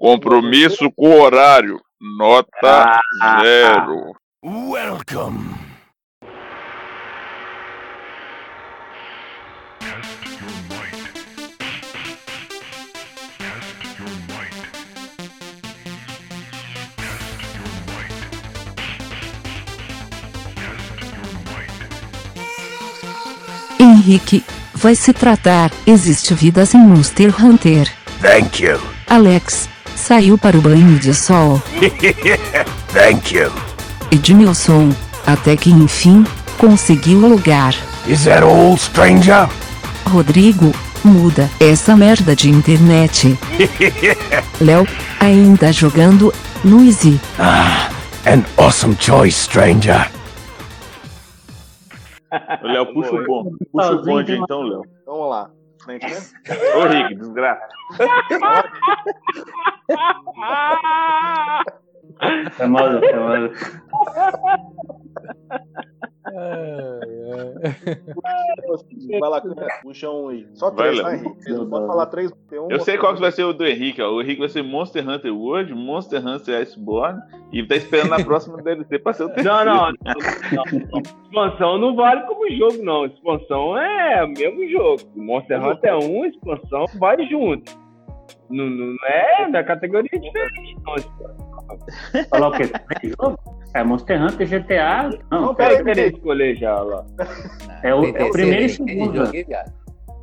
Compromisso com o horário. Nota zero. Welcome. Henrique, vai se tratar, existe vida sem Monster Hunter. Thank you. Alex, saiu para o banho de sol. Thank you. Edmilson, até que enfim, conseguiu o lugar. Is that all, stranger? Rodrigo, muda essa merda de internet. Léo, ainda jogando no Easy. An awesome choice, stranger. Léo, puxa o bonde. Puxa o bonde então, Léo. Vamos lá. Frente, né? Ô, Rick, desgraça. Famoso, famoso. Vai lá, puxa um aí. Só Vai, três, tá, Henrique? Não pode falar três. Tem um Eu sei qual que vai ser o do Henrique, ó. O Henrique vai ser Monster Hunter World, Monster Hunter Iceborne e tá esperando a próxima DLC pra ser o terceiro. Não, não, não, não. Expansão não vale como jogo, não. Expansão é o mesmo jogo. Monster Hunter é um, expansão vai junto. Não, não é da categoria diferente, não. Falou o quê? Três jogos? É Monster Hunter, GTA. Não, Não, peraí, querer Henrique. escolher já lá. é o, é o primeiro e segundo. Ah,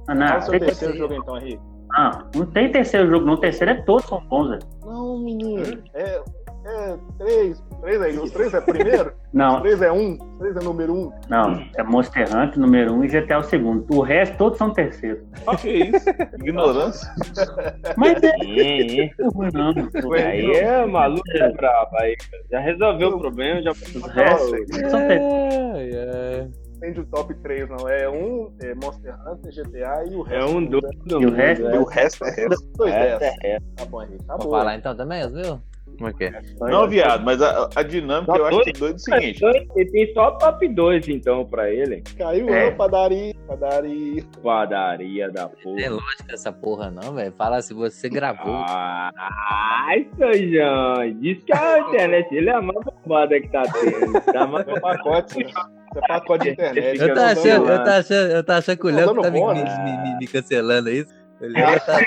Qual não, é o seu tem, terceiro jogo então, Henrique? não, não tem terceiro jogo, não. O terceiro é todos são bons, velho. Não, menino. É, é três. Três aí. Os três é primeiro? Os Não, três é um? Os três é número um? não. É Monster Hunter, número um, e GTA o segundo. O resto, todos são terceiro. Que isso? Ignorância. Mas é Hum, ruim, não. Aí é maluco é brabo. Aí já resolveu o problema, já Os restos são terceiro. Entende o top 3, não. É um, é Monster Hunter, GTA e o é resto. um do, do E o resto? mundo, E o resto é resto. Dois é. É, é. Tá bom, Henrique. Tá Vamos bom. falar então também, os viu? Como é que é? Não, viado, mas a, a dinâmica eu acho que é doido o seguinte. Ele tem só top 2 então pra ele. Caiu, É. é. padaria, padaria. Padaria da Não tem porra. lógica essa porra não, velho. Fala se você gravou. Ai, Sojão, diz que a internet ele é a mais bombada que tá tendo. Tá mais É pacote, isso é pacote de internet. Eu tô achando, eu tô achando, eu tô achando que o Léo Tá tá me, me, me- me- cancelando, é isso? Léo tá...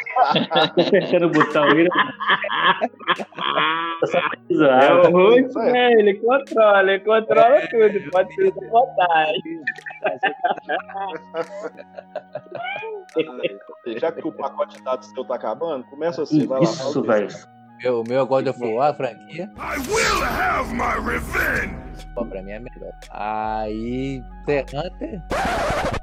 Apertando o botão aí. É o né? Ele controla, ele controla tudo. Pode ser da vontade. Já que o pacote de dados seu tá acabando, começa assim, vai lá. Isso, velho. Meu, o meu é God of War, a franquia. I will have my revenge. Pô, pra mim é melhor. Aí, Monster Hunter.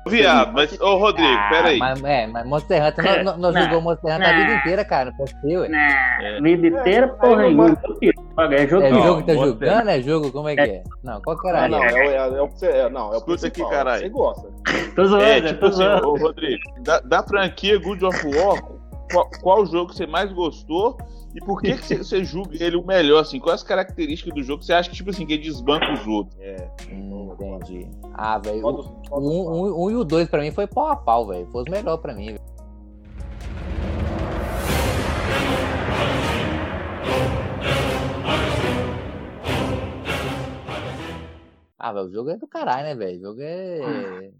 Viado, mas, ô Rodrigo, Ah, pera aí. Mas, é, mas Monster Hunter, nós, nós, nós Não, jogamos Monster Hunter a não. vida inteira, cara. Pode ser, ué. Nah, vida inteira, porra Aí não nenhuma. É jogo É Não, jogo que tá Monster- jogando? É jogo? Como é que é? Não, qual que era? Ah, não, é, o- é, é o que você. É, não, é o Escuta aqui, caralho. Você gosta. Tô zoando, É, tipo tô assim, zoando. ô Rodrigo, da, da franquia Good of War, qual, qual jogo você mais gostou e por que, que você, você julga ele o melhor, assim? Quais as características do jogo que você acha que, tipo assim, que ele desbanca os outros? É. Hum, entendi. Ah, velho. O, o um, um- um e o dois pra mim foi pau a pau, velho. Foi os melhores pra mim, velho. Ah, velho, o jogo é do caralho, né, velho? O jogo é.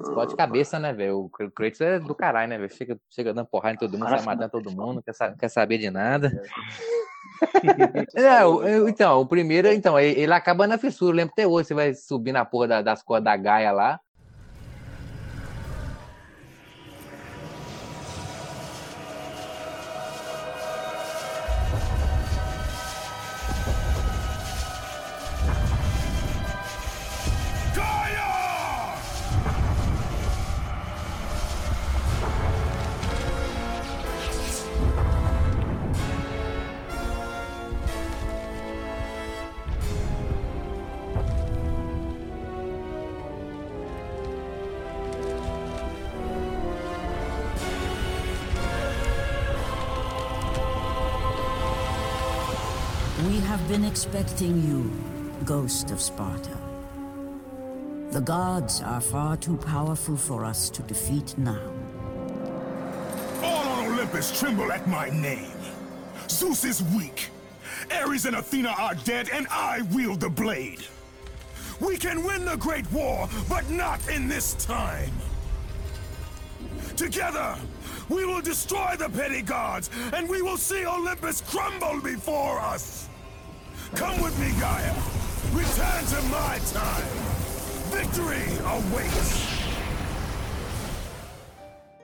Explode cabeça, né, velho? O Kr- Kratos é do caralho, né, velho? Chega, chega dando porrada em todo mundo, sai Nossa, matando todo mundo, não quer, não quer saber de nada. É, eu- então, o primeiro, então, ele, acaba na fissura. Eu lembro até hoje, você vai subir na porra da- das cordas da Gaia lá. Of Sparta. The gods are far too powerful for us to defeat now. All on Olympus tremble at my name. Zeus is weak. Ares and Athena are dead, and I wield the blade. We can win the Great War, but not in this time. Together, we will destroy the petty gods, and we will see Olympus crumble before us. Come with me, Gaia. Return to my time. Victory awaits.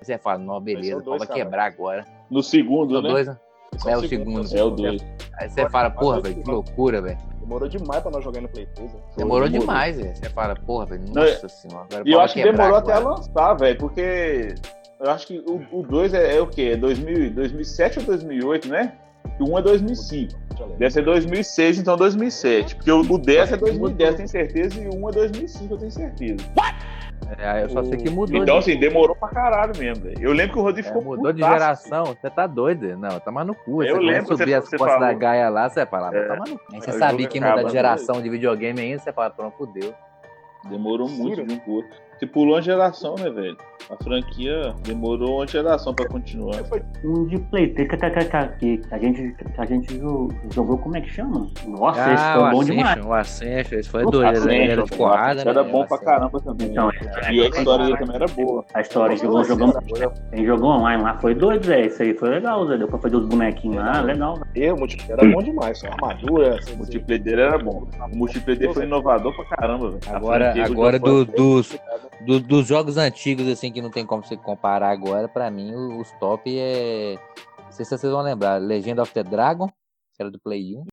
Você fala, não, beleza, dois, vai cara. quebrar agora. No segundo, São né? dois, né? É o segundo. É o 2. Aí você fala, porra, velho, que loucura, velho. Demorou demais pra nós jogar no Play 3. velho. Demorou demorou. demais, velho. Você fala, porra, velho, Não, nossa senhora. Agora E eu acho que demorou até agora. lançar, velho, porque eu acho que o 2 é, é o quê? É 2000, 2007 ou 2008, né? E o 1 é 2005. Deve ser 2006, então 2007. Porque o, o 10 é 2010, eu tenho certeza, e o 1 é 2005, eu tenho certeza. É, eu só sei que mudou. Então, de, assim, demorou pra caralho mesmo. Eu lembro que o Rodrigo é, ficou mudou de geração. Você tá doido? Não, tá no cu. Eu Você lembro, começa a subir você- as você costas da. Gaia lá, você fala, É. tá no cu. Aí você sabia que muda de geração de videogame ainda, você fala, pronto, fudeu. Demorou muito Ciro. Você pulou uma geração, né, velho? A franquia demorou uma geração pra continuar. Um de Play 3 que, que, que, que a gente, que a gente jo- jogou, como é que chama? Nossa, esse Ah, foi o bom demais. O Ascension, esse foi doido. Ascension, era de porrada, né? Era bom pra caramba também. Então, E a história dele também era boa. A história, jogou, jogamos, a gente jogou online lá, foi doido, velho. Isso aí foi legal, Zé. Deu pra fazer os bonequinhos lá, legal. E o multiplayer era bom demais. Só armadura. O multiplayer dele era bom. O multiplayer dele foi inovador pra caramba, velho. Agora, agora do- dos, do- dos jogos antigos, assim, que não tem como você comparar agora, pra mim, os top é. Não sei se vocês vão lembrar. Legend of the Dragon, que era do Play 1.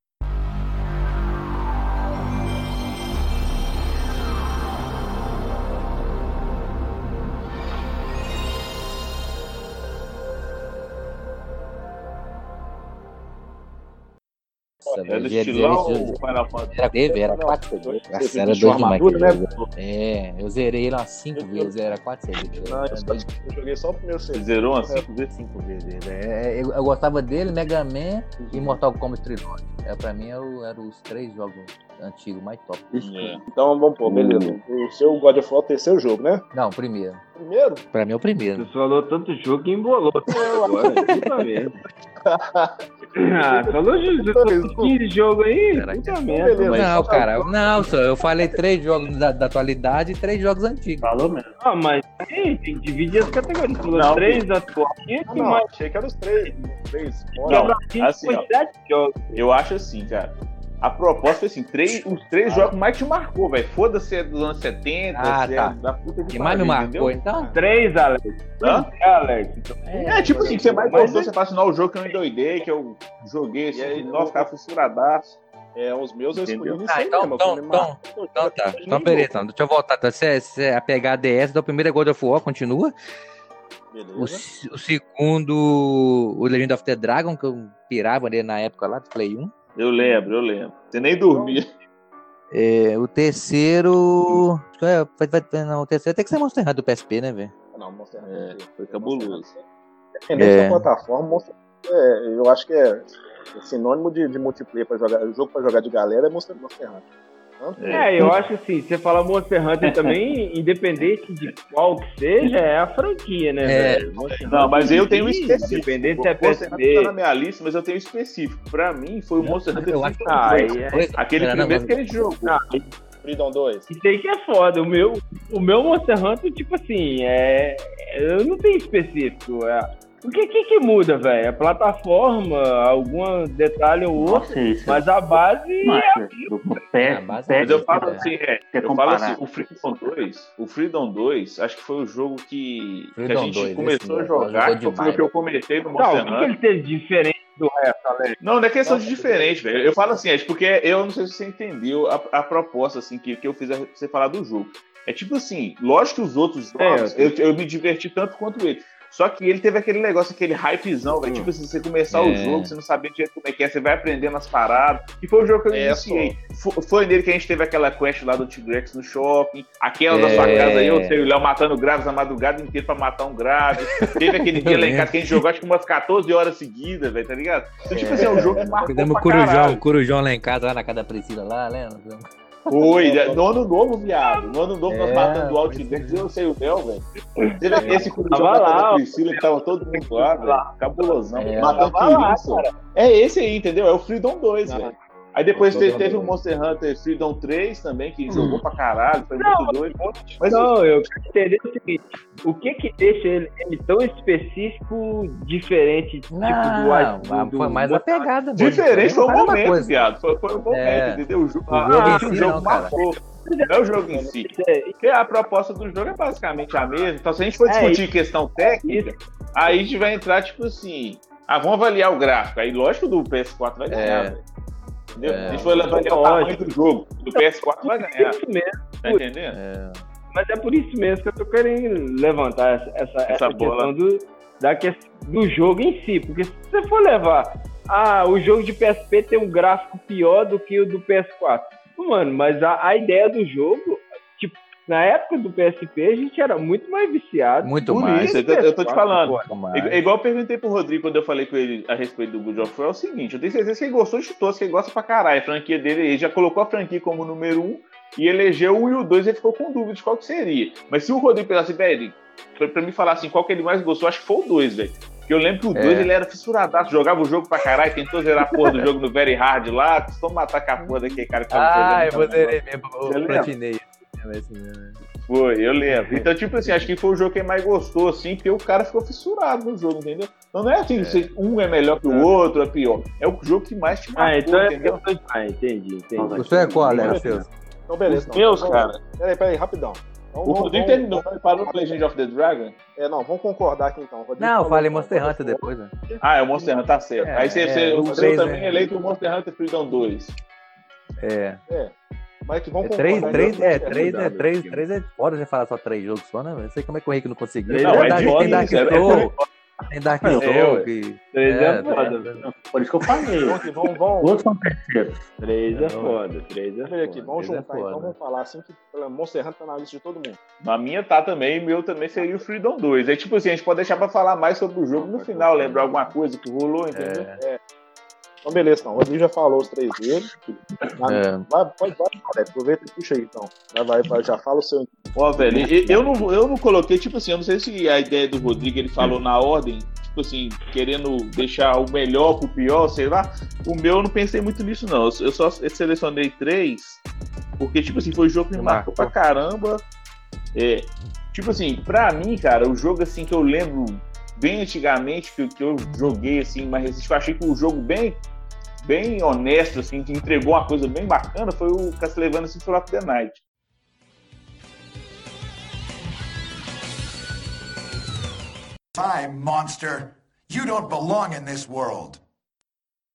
Nossa, Era estilão ou Final Fantasy? Era teve, era Não, 4 foi dois. Nossa, era uma demais. né? É, eu zerei ele umas 5 vezes, era 4 vezes. Não, eu, joguei só o primeiro CD. zerou umas 5 vezes? 5 vezes. É, eu, eu gostava dele, Mega Man e Mortal Kombat Trilogy. É, pra mim eram era os três jogos antigos mais top. É. Então vamos pôr, beleza. O seu God of War é o terceiro jogo, né? Não, primeiro. Primeiro? Pra mim é o primeiro. Você falou tanto jogo que embolou agora. Ah, falou de Dois, 15 jogo aí? Puta merda. Não, cara, não, só eu falei três jogos da, da atualidade e três jogos antigos. Falou mesmo. Ah, mas aí tem que dividir as categorias. Falou Não, três atuais e Ah, que não, mais? achei que era os três. Três. Não, Bora. Aqui assim, foi ó. jogos. Eu acho assim, cara. A proposta foi assim, três, os três jogos mais te marcou, velho. Foda-se se é dos anos 70, Ah, se tá. é da puta que que mais me marcou, entendeu? então? Três, Alex. Hã? É, Alex. Então, É, tipo assim, que você mais Mas gostou, é- você fala assim, não, o jogo que eu endoidei, que eu joguei, E assim, aí, nossa, cara, fissuradaço. É, os meus eu escolhi Ah, aí então- então- então- "Marcou, Então tá. Então, novo." então. Deixa eu voltar. Tá? Se, se a pegar a DS, então o primeiro é God of War, continua. O, Beleza. o segundo, o Legend of the Dragon, que eu pirava nele na época lá do Play 1. Eu lembro, eu lembro. Você nem dormia. É, o terceiro. acho que é, vai- vai- não, o terceiro tem que ser Monster Hunter do PSP, né, velho? Não, Monster É, Hunter. foi cabuloso. Independente É. da plataforma, Monster Hunter, é, eu acho que é sinônimo de, de multiplayer pra jogar. O jogo pra jogar de galera é Monster, Monster Hunter. Tanto É, eu acho assim, você fala Monster Hunter também, independente de qual que seja, é a franquia, né, É. velho? Monster Não, mas eu tenho um específico. Independente se é O Monster Hunter PSP. tá na minha lista, mas eu tenho um específico. Pra mim, foi o Monster Hunter Eu acho que Ah, é- 2. Aquele Não, não, primeiro mas- que gente jogou. Ah, Freedom 2. Isso aí que é foda. O meu, o meu Monster Hunter, tipo assim, é. Eu não tenho específico. É, o que, que, que muda, velho? A plataforma, algum detalhe ou outro, Nossa, isso. mas a base Nossa, o pé, base- pé, Mas eu falo É. assim, é, eu falo assim, o Freedom 2, o Freedom 2, acho que foi o jogo que, que a gente 2, começou a jogar, que foi o que eu comentei no Não, Monster o que, que Hunter. ele teve de diferente do resto, Alex? Não, não é questão de diferente, velho. Eu falo assim, é porque eu não sei se você entendeu a, a proposta assim que, que eu fiz a você falar do jogo. É tipo assim, lógico que os outros É, jogos, eu, eu me diverti tanto quanto ele. Só que ele teve aquele negócio, aquele hypezão, velho. Tipo assim, você começar o É. jogo, você não sabia direito como é que é, você vai aprendendo as paradas. E foi o jogo que eu É, iniciei. Fo- Foi nele que a gente teve aquela quest lá do T-Rex no shopping. Aquela da sua É. casa aí, eu sei, o Léo matando grávidos a madrugada inteira pra matar um grávido. Teve aquele dia lá em casa que a gente jogou acho que umas 14 horas seguidas, velho, tá ligado? Então, tipo assim, é um jogo que marcou Fizemos pra Corujão, caralho. Corujão lá em casa, lá na casa da Priscila lá, lembra? Foi, né? no ano novo, viado. No ano novo, nós É, matando o pois Outdex, eu sei o Léo, velho. Esse matando lá, a Priscila, que tava todo mundo lá, velho. Cabulosão. É. Matando lá, só. É esse aí, entendeu? É o Freedom 2, Ah. velho. Aí depois teve, teve o 2. Monster Hunter Freedom 3 também, que jogou pra caralho, foi Não, muito doido. Mas Não, eu quero entender o seguinte: o que que deixa ele, ele tão específico, diferente, tipo, Não, do, do, foi mais a pegada. mesmo. diferente foi o momento, viado. Foi, foi o momento, É. entendeu? O jogo, O jogo ah, o jogo não, cara. marcou. Não é o jogo em si. É, Porque a proposta do jogo é basicamente a mesma. Então, se a gente for É, discutir questão técnica, aí a gente vai entrar, tipo assim. Ah, vamos avaliar o gráfico. Aí, lógico, do PS4 vai ganhar, É. Entendeu? É. A gente for avaliar o tamanho do jogo. Do PS4 vai ganhar. É isso mesmo. Tá entendendo? É. Mas é por isso mesmo que eu tô querendo levantar essa, essa, essa bola. questão do, da do jogo em si. Porque se você for levar, ah, o jogo de PSP tem um gráfico pior do que o do PS4. Mano, mas a, a ideia do jogo, na época do PSP a gente era muito mais viciado. Muito Por mais. isso, eu tô, eu tô te PS4, falando. mais. É igual eu perguntei pro Rodrigo quando eu falei com ele a respeito do God of War, é o seguinte, eu tenho certeza que ele gostou de chutou, que ele gosta pra caralho. A franquia dele, ele já colocou a franquia como número um e elegeu o 1 e o 2, ele ficou com dúvida de qual que seria. Mas se o Rodrigo pensasse, velho, pra, pra me falar assim, qual que ele mais gostou, acho que foi o 2, velho. Porque eu lembro que o 2 É. ele era fissuradaço, jogava o jogo pra caralho, tentou zerar a porra do jogo no Very Hard lá, custou matar com a porra daquele cara que tava Ah, eu jogando. vou zerei mesmo. Eu lembra? platinei. É esse mesmo. Foi, eu lembro. Então, tipo assim, acho que foi o jogo que mais gostou, assim, porque o cara ficou fissurado no jogo, entendeu? Então não é assim, se um é melhor que o outro, é pior. É o jogo que mais te marcou, Ah, então é entendeu? Ah, entendi, entendi. O seu é qual, Alex? Seus? Então, beleza. Então, meus, vamos- cara. Peraí, peraí, rapidão. Então, O Rodrigo terminou, ele parou no Legend of the Dragon. É, não, vamos concordar aqui então. Rodrigo Não, falou falei Monster Hunter depois, né? Ah, é o Monster Hunter, tá certo. É, Aí você, é, você, o seu também né? é eleito o Monster Hunter Freedom 2. É. Mas que É três, concordar, três, então, é, três, é, três, três é foda você falar só três jogos só, né? Eu sei como é que o Henrique não conseguiu. Três não, é verdade, tem Dark é- é Souls, tem Dark É. Três é, É, foda, é. velho. Por isso que eu falei. Vamos, vamos, Outros são terceiros. Três é Não. foda, três é aqui, foda. vamos é juntar então, vamos falar assim que Monster Hunter tá na lista de todo mundo. Na minha tá também, meu também seria o Freedom 2. Aí, tipo assim, a gente pode deixar pra falar mais sobre o jogo no final, lembrar alguma coisa que rolou, entendeu? É, Então, beleza, então. O Rodrigo já falou os três dele. Vai, é. vai, pode, vai, Alex, aproveita e puxa aí então. Vai, vai, vai, já fala o seu. Ó, velho, eu não, eu não coloquei, tipo assim, eu não sei se a ideia do Rodrigo ele falou na ordem, tipo assim, querendo deixar o melhor pro pior, sei lá. O meu eu não pensei muito nisso, não. Eu só selecionei três, porque, tipo assim, foi o jogo que me marcou pra caramba. É, tipo assim, pra mim, cara, o jogo assim que eu lembro bem antigamente, que, que eu joguei assim, que eu achei que o jogo bem. Bem honesto, assim, que entregou uma coisa bem bacana, foi o Castlevania Symphony of the Night. Time, monster. You don't belong in this world.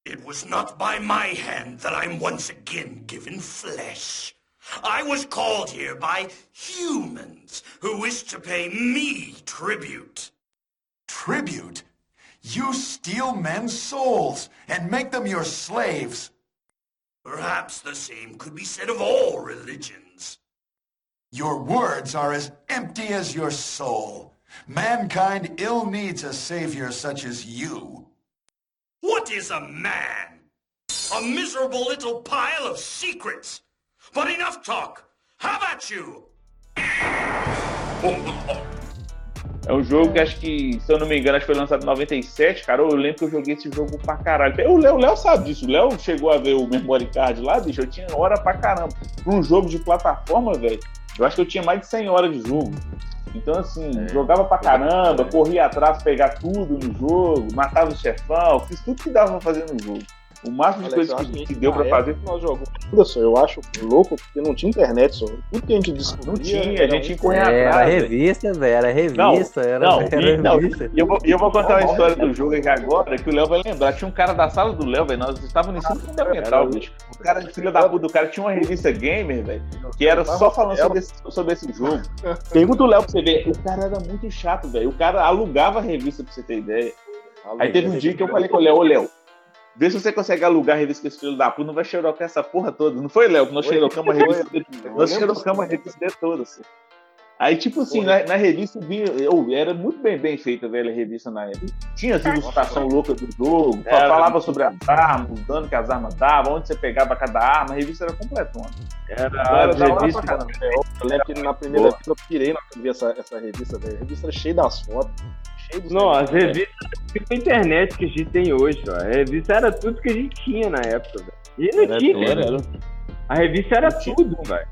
It was not by my hand that I'm once again given flesh. I was called here by humans who wish to pay me tribute. Tribute? You steal men's souls and make them your slaves. Perhaps the same could be said of all religions. Your words are as empty as your soul. Mankind ill needs a savior such as you. What is a man? A miserable little pile of secrets. But enough talk. How about you? É um jogo que acho que, se eu não me engano, acho que foi lançado em 97, cara. Eu lembro que eu joguei esse jogo pra caralho. O Léo, Léo sabe disso. O Léo chegou a ver o Memory Card lá, bicho. Eu tinha hora pra caramba. Pra um jogo de plataforma, velho, eu acho que eu tinha mais de 100 horas de jogo. Então, assim, É. jogava pra caramba, corria atrás, pegar tudo no jogo, matava o chefão, fiz tudo que dava pra fazer no jogo. O máximo de Alex, coisa que, que deu época fazer. que nós jogamos. Olha só, eu acho louco porque não tinha internet, só. Tudo que a gente descobria. Não tinha, a era gente um- que correr Era atrás. revista, velho, era revista, era, Não, era não, revista. e eu vou, e eu vou contar uma história do jogo aqui agora que o Léo vai lembrar. Tinha um cara da sala do Léo, velho. Nós estávamos no ensino fundamental, bicho. O cara, filho da puta, o cara tinha uma revista gamer, velho, que era só falando sobre esse, sobre esse jogo. Pergunta o Léo pra você ver. O cara era muito chato, velho. O cara alugava a revista pra você ter ideia. Aí teve um dia que eu falei com o Léo, ô Léo, vê se você consegue alugar a revista filho da puta, não vai xerocar essa porra toda. Não foi, Léo? que Nós xerocamos a revista Nós xerocamos a revista dele toda, assim. Aí, tipo assim, na, na revista vinha. Eu, era muito bem, bem feita, velho, a revista na época. Tinha as ilustração louca do jogo, Era. falava sobre as armas, o dano que as armas davam, onde você pegava cada arma, a revista era completona. Era Era a da hora revista. pra caramba. Eu, lembro que na primeira vez eu pirei na ver essa, essa revista, velho. A revista era cheia das fotos, Não, as revistas tipo a internet que a gente tem hoje, ó. A revista era tudo que a gente tinha na época, velho. E não Era tinha, tudo. cara. A revista era tudo, velho.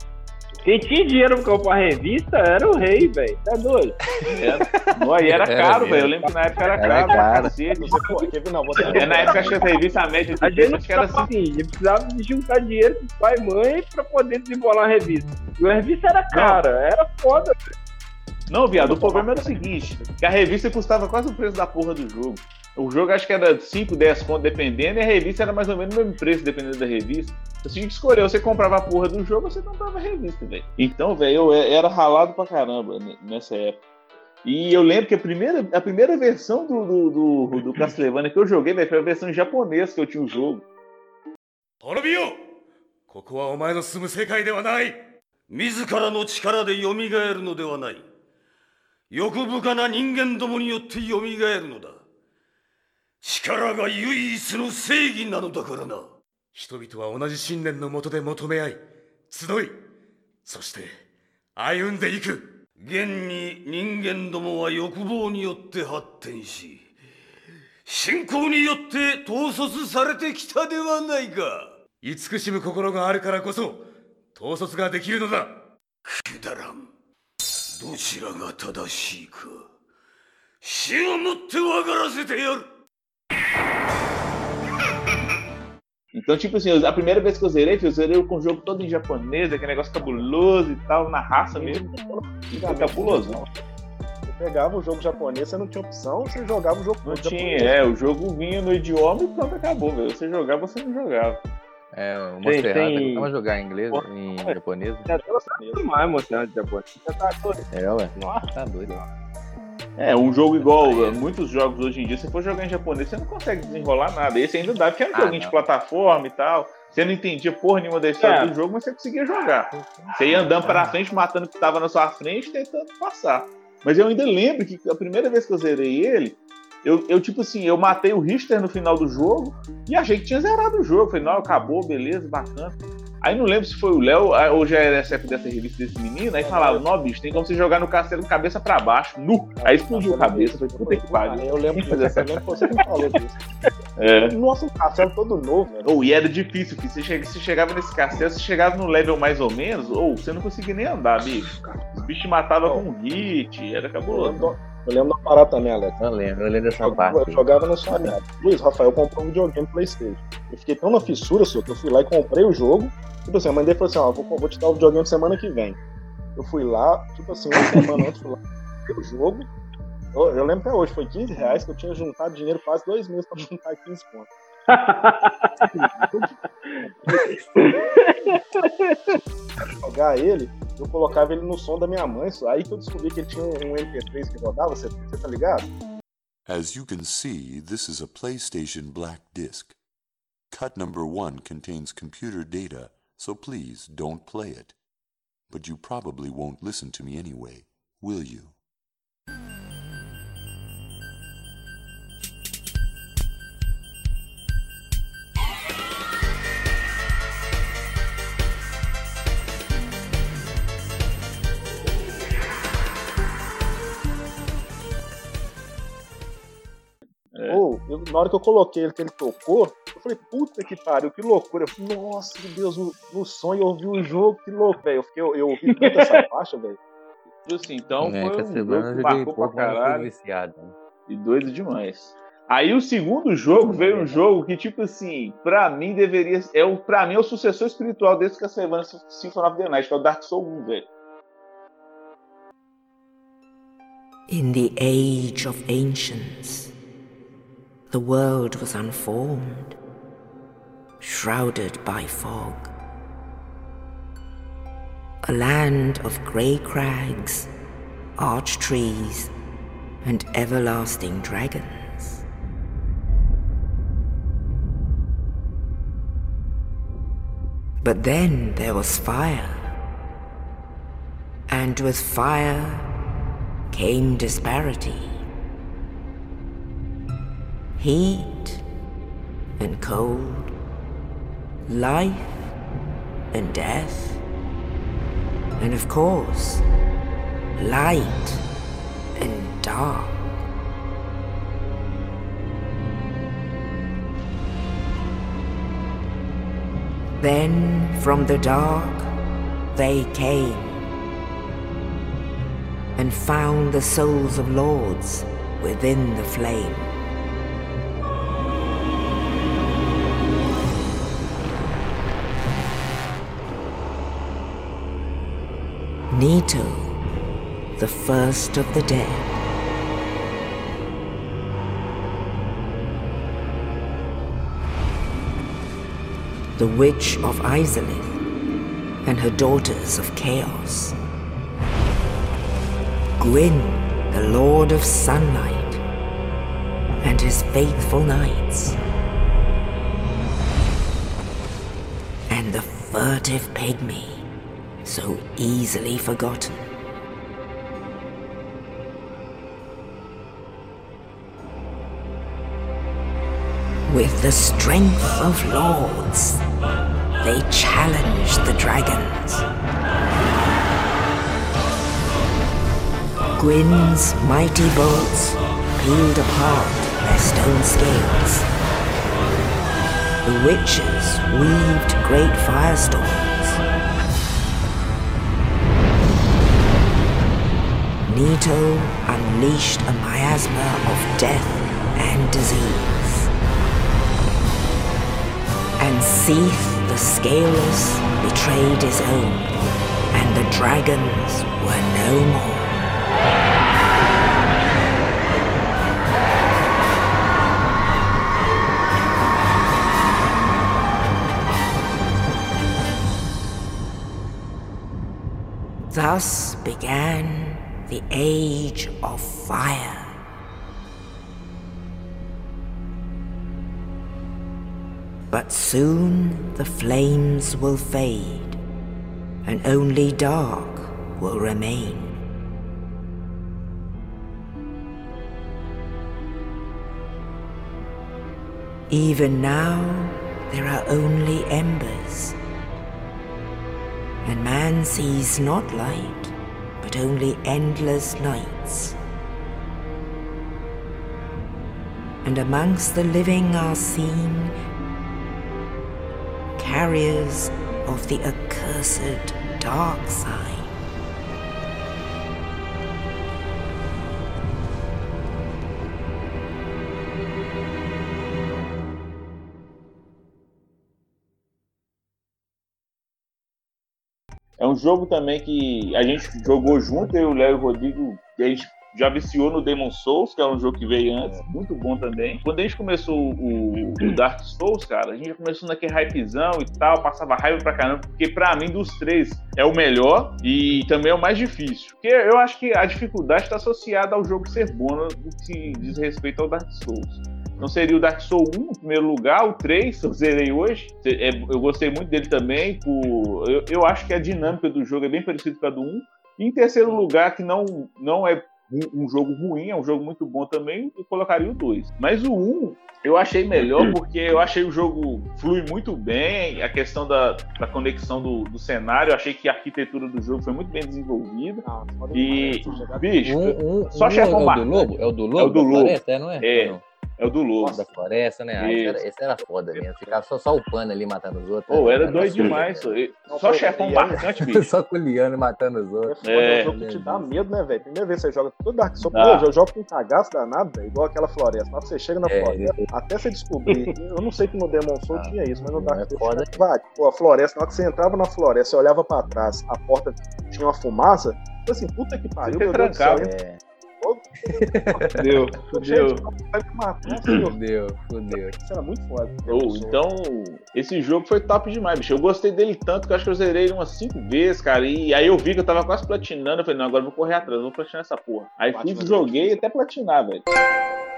Quem tinha dinheiro pra comprar revista era o rei, velho. Tá doido? Não, aí era Era caro, velho. Eu lembro que na época era Era caro caro. cacete. Não, você É, na época acho que essa revista a média A gente não acho que era precisava assim. assim, a precisava de juntar dinheiro pro pai e mãe pra poder desembolar a revista. E a revista era cara, era foda. Não, viado, o problema era o seguinte: que a revista custava quase o preço da porra do jogo. O jogo acho que era 5, 10 conto dependendo, e a revista era mais ou menos o mesmo preço, dependendo da revista. Você tinha que escolher, ou você comprava a porra do jogo ou você comprava a revista, velho. Então, velho, eu e- era ralado pra caramba ne- nessa época. E eu lembro que a primeira, a primeira versão do, do, do, do Castlevania que eu joguei, velho, foi a versão em japonês que eu tinha o jogo. 滅びよここはお前の住む世界ではない自らの力で蘇るのではない 欲深な人間どもによって蘇るのだ。力が唯一の正義なのだからな。人々は同じ信念のもとで求め合い集いそして歩んでいく。現に人間どもは欲望によって発展し信仰によって統率されてきたではないか。慈しむ心があるからこそ統率ができるのだ。くだらんどちらが正しいか死をもって分からせてやる Então, tipo assim, a primeira vez que eu zerei, filho, eu zerei com o jogo todo em japonês, aquele negócio cabuloso e tal, na raça mesmo. E foi cabuloso. Você pegava o jogo japonês, você não tinha opção, você jogava o jogo Não todo tinha, japonês. é, o jogo vinha no idioma e pronto, acabou, velho. Você jogava, você não jogava. É, o Monster Tem- jogar em inglês, em japonês? demais mostrando japonês. Você tá doido. É, ué. Tá doido. É, um jogo igual é, muitos jogos hoje em dia, se for jogar em japonês, você não consegue desenrolar nada. Esse ainda dá, porque era um Ah, joguinho de não. plataforma e tal. Você não entendia porra nenhuma da história É. do jogo, mas você conseguia jogar. Você ia andando pra frente, matando o que tava na sua frente, tentando passar. Mas eu ainda lembro que a primeira vez que eu zerei ele, eu, eu tipo assim, eu matei o Richter no final do jogo e achei que tinha zerado o jogo. Falei, não, acabou, beleza, bacana. Aí não lembro se foi o Léo, ou já era essa dessa revista desse menino, aí falava, não, bicho, tem como você jogar no castelo cabeça pra baixo, nu. Aí explodiu a cabeça, falei, puta que pariu. Eu lembro, Quem fez eu lembro que você me falou disso. É. Nossa, um castelo todo novo, velho. Ou e era difícil, filho. Você, che- você chegava nesse castelo, você chegava no level mais ou menos, ou você não conseguia nem andar, bicho. Os bichos matavam com um hit, era cabuloso. Eu lembro da parada também, Alex. Eu lembro, eu lembro dessa Eu, parte. eu jogava na sua casa. Luiz, Rafael comprou um videogame Playstation. Eu fiquei tão na fissura, senhor, que eu fui lá e comprei o jogo. Tipo assim, a mãe dele falou assim, ó, vou, vou te dar o videogame semana que vem. Eu fui lá, tipo assim, uma semana antes, fui lá, comprei o jogo. Eu, eu lembro até hoje, foi 15 reais que eu tinha juntado dinheiro quase dois meses pra juntar 15 pontos. Jogar ele, eu colocava ele no som da minha mãe. Aí que eu descobri que ele tinha um MP3 que rodava, você, você tá ligado? As you can see, this is a PlayStation Black Disc. Cut number one contains computer data, so please don't play it. But you probably won't listen to me anyway, will you? Eu- na hora que eu coloquei ele, que ele tocou, eu falei, puta que pariu, que loucura. Eu falei, nossa, meu Deus, no, no sonho eu ouvi o jogo, que louco, velho. Eu, fiquei, eu, eu ouvi tanto essa faixa, velho. Tipo assim, então é, foi um jogo que marcou pouco, pra caralho viciado. né? e doido demais. Aí o segundo jogo veio um jogo que, tipo assim, pra mim deveria. É o, pra mim é o sucessor espiritual desse Castlevania Symphony of the Night, que é o Dark Souls 1, velho. In the age of ancients, the world was unformed, shrouded by fog. A land of grey crags, arch trees, and everlasting dragons. But then there was fire. And with fire came disparity. Heat and cold, life and death, and of course, light and dark. Then from the dark they came and found the souls of lords within the flame. Nito, the first of the dead. The Witch of Izalith and her daughters of chaos. Gwyn, the Lord of Sunlight, and his faithful knights. And the furtive pygmy, so easily forgotten. With the strength of lords, they challenged the dragons. Gwyn's mighty bolts peeled apart their stone scales. The witches weaved great firestorms. Nito unleashed a miasma of death and disease. And Seath the Scaleless betrayed his own, and the dragons were no more. Thus began the Age of Fire. But soon the flames will fade, and only dark will remain. Even now, there are only embers, and man sees not light, but only endless nights. And amongst the living are seen carriers of the accursed dark side. É um jogo também que a gente jogou junto, eu, o Léo e o Rodrigo, e a gente já viciou no Demon Souls, que é um jogo que veio antes, muito bom também. Quando a gente começou o, o Dark Souls, cara, a gente já começou naquele hypezão e tal, passava raiva pra caramba, porque pra mim, dos três, é o melhor e também é o mais difícil. Porque eu acho que a dificuldade está associada ao jogo ser bom no que diz respeito ao Dark Souls. Não seria o Dark Souls 1 em primeiro lugar, o 3, eu zerei hoje. É, Eu gostei muito dele também. Por... Eu, eu acho que a dinâmica do jogo é bem parecida com a do 1. E em terceiro lugar, que não, não é um, jogo ruim, é um jogo muito bom também, eu colocaria o 2. Mas o 1 eu achei melhor porque eu achei o jogo flui muito bem, a questão da, da conexão do, do cenário, eu achei que a arquitetura do jogo foi muito bem desenvolvida. e, bicho, Um, um, só um chefão é o do. Lobo? É o do Lobo? É o do Lobo. Floresta, é, não é? É. Não? É o do Lobo. Da floresta, né? Ah, esse, era, esse era foda mesmo. Ficava só, só upando ali, matando os outros. Pô, né? era doido demais. Só, Não, só chefão aí- marcante, bicho. só culiando e matando os É outros. é É. um jogo que te dá medo, né, velho? Primeira vez que você joga todo Dark Souls, pô, eu jogo com um cagaço danado, velho, igual aquela floresta. Na hora que você chega na É. floresta, até você descobrir. eu não sei que no Demon Souls Ah, tinha isso, mas no não, Dark é Souls foda. tinha. Pô, a floresta, na hora que você entrava na floresta, você olhava pra trás, a porta tinha uma fumaça. Tipo assim, puta que pariu, Você meu Deus do céu. trancava. É, Deu, Gente, deu. vai me matar, senhor. fudeu, fudeu. Isso era muito foda. Ou, então, esse jogo foi top demais, bicho. Eu gostei dele tanto que eu acho que eu zerei ele umas 5 vezes, cara. E aí eu vi que eu tava quase platinando. Eu falei, não, agora eu vou correr atrás, eu vou platinar essa porra. Aí fui, Platina joguei até platinar, velho.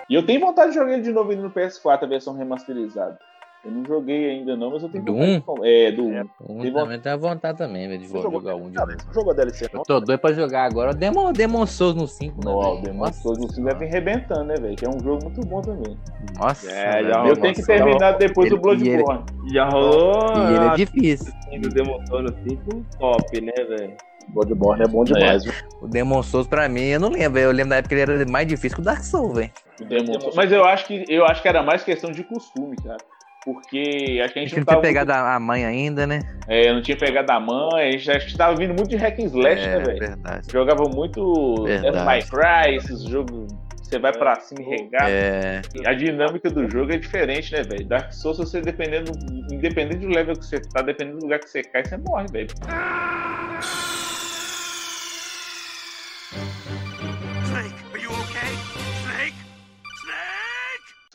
E eu tenho vontade de jogar ele de novo no PS4, a versão remasterizada. Eu não joguei ainda não, mas eu tenho Do vontade um? de com- É, do 1. Um Tem também tem vontade também, velho, de jogou, jogar um de novo. você jogou a DLC, não? Eu tô doido pra jogar agora. O Demon, Demon Souls no 5, né? O? Demon Souls no 5 deve vir arrebentando, né, velho? Que é um jogo muito bom também. Nossa, É, já- Eu Demon tenho que terminar depois Ele- do Bloodborne. Já rolou. E ele é difícil. do Demon Souls no 5 top, né, velho? Bloodborne é bom demais, viu? O Demon Souls pra mim, eu não lembro. Eu lembro da época que ele era mais difícil que o Dark Souls, velho. O. Mas eu acho, que, eu acho que era mais questão de costume, cara. Porque a A gente gente não tinha pegado a a mãe ainda, né? muito- É, não tinha pegado a mãe, a gente tava vindo muito de hack and slash, né, É, velho? verdade. Jogava muito Death. My Cry, esses jogos. Você vai pra cima e regata. É, A dinâmica do jogo é diferente, né, velho? Dark Souls, você dependendo. Independente do level que você tá, dependendo do lugar que você cai, você morre, velho. Snake,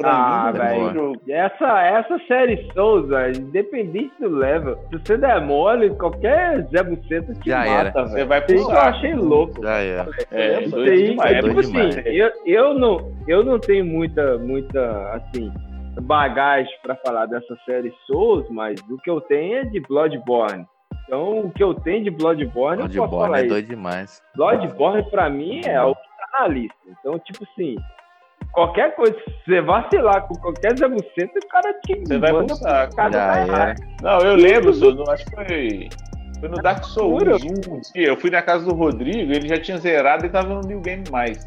Ah, velho. Essa, essa série Souls, velho, independente do level, se você der mole, qualquer Zé Buceta te Já era. mata, Você velho. vai pro Isso eu achei louco. já é. É, Isso doido aí, demais, é tipo doido assim, eu, eu, não, eu não tenho muita, muita, assim, bagagem pra falar dessa série Souls, mas o que eu tenho é de Bloodborne. Então, o que eu tenho de Bloodborne, eu posso Bloodborne falar é isso. doido demais. Bloodborne, pra mim, é o que tá na lista. Então, tipo assim, qualquer coisa, se você vacilar com qualquer Zé Buceta, o cara te Você vai pro saco. cara era. caralho. Não, eu lembro, não, acho que foi. Foi no Dark Souls Jura? 1, um dia. Eu fui na casa do Rodrigo, ele já tinha zerado e tava no New Game Mais.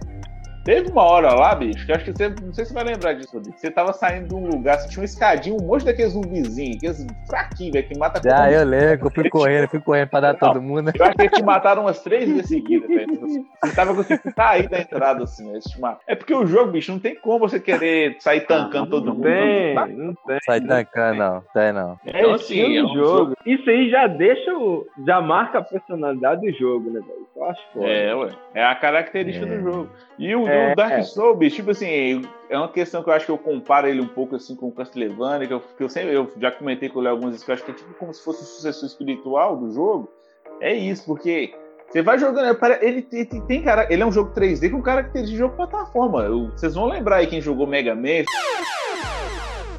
Teve uma hora lá, bicho, que eu acho que você. Não sei se você vai lembrar disso, Rodrigo. Você tava saindo de um lugar, você tinha um escadinho, um monte daqueles zumbizinhos, aqueles fraquinhos, velho, que mata Já, todo mundo. eu lembro eu fui correndo, fui correndo pra dar todo mundo. né? Eu acho que eles te mataram umas três vezes seguidas, velho. Você tava conseguindo sair da entrada, assim, matam. É porque o jogo, bicho, não tem como você querer sair tancando todo Não mundo. tem, Tá? não tem. Sai tancando, não. Tem não. É Então, assim, é um jogo. Isso aí já deixa o. Já marca a personalidade do jogo, né, velho? Eu acho foda. É, ué. É a característica É. do jogo. E o, É, o Dark é. Souls, bicho, tipo assim, é uma questão que eu acho que eu comparo ele um pouco assim com o Castlevania, que eu, que eu sempre eu já comentei com ele algumas vezes, que eu acho que é tipo como se fosse o sucessor espiritual do jogo. É isso, porque você vai jogando, ele ele tem, cara, ele é um jogo 3D com característica de jogo plataforma. Eu- Vocês vão lembrar aí quem jogou Mega Man.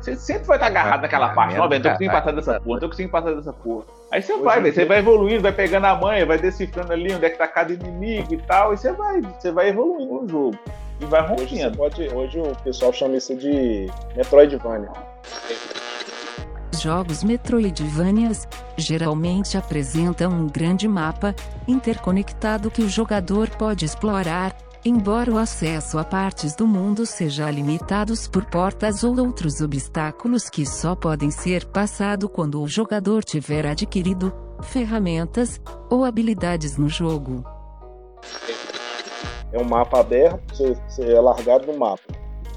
Você sempre vai estar agarrado naquela parte. Não, não tô conseguindo passar dessa porra, tô conseguindo passar dessa porra. Aí você Hoje vai, você vai evoluindo, vai pegando a manha, vai decifrando ali onde é que tá cada inimigo e tal, e você vai, você vai evoluindo no jogo. E vai Hoje, rompendo. pode, hoje o pessoal chama isso de Metroidvania. Os jogos Metroidvanias geralmente apresentam um grande mapa interconectado que o jogador pode explorar, embora o acesso a partes do mundo seja limitado por portas ou outros obstáculos que só podem ser passado quando o jogador tiver adquirido ferramentas ou habilidades no jogo. É um mapa aberto, você, você é largado no mapa.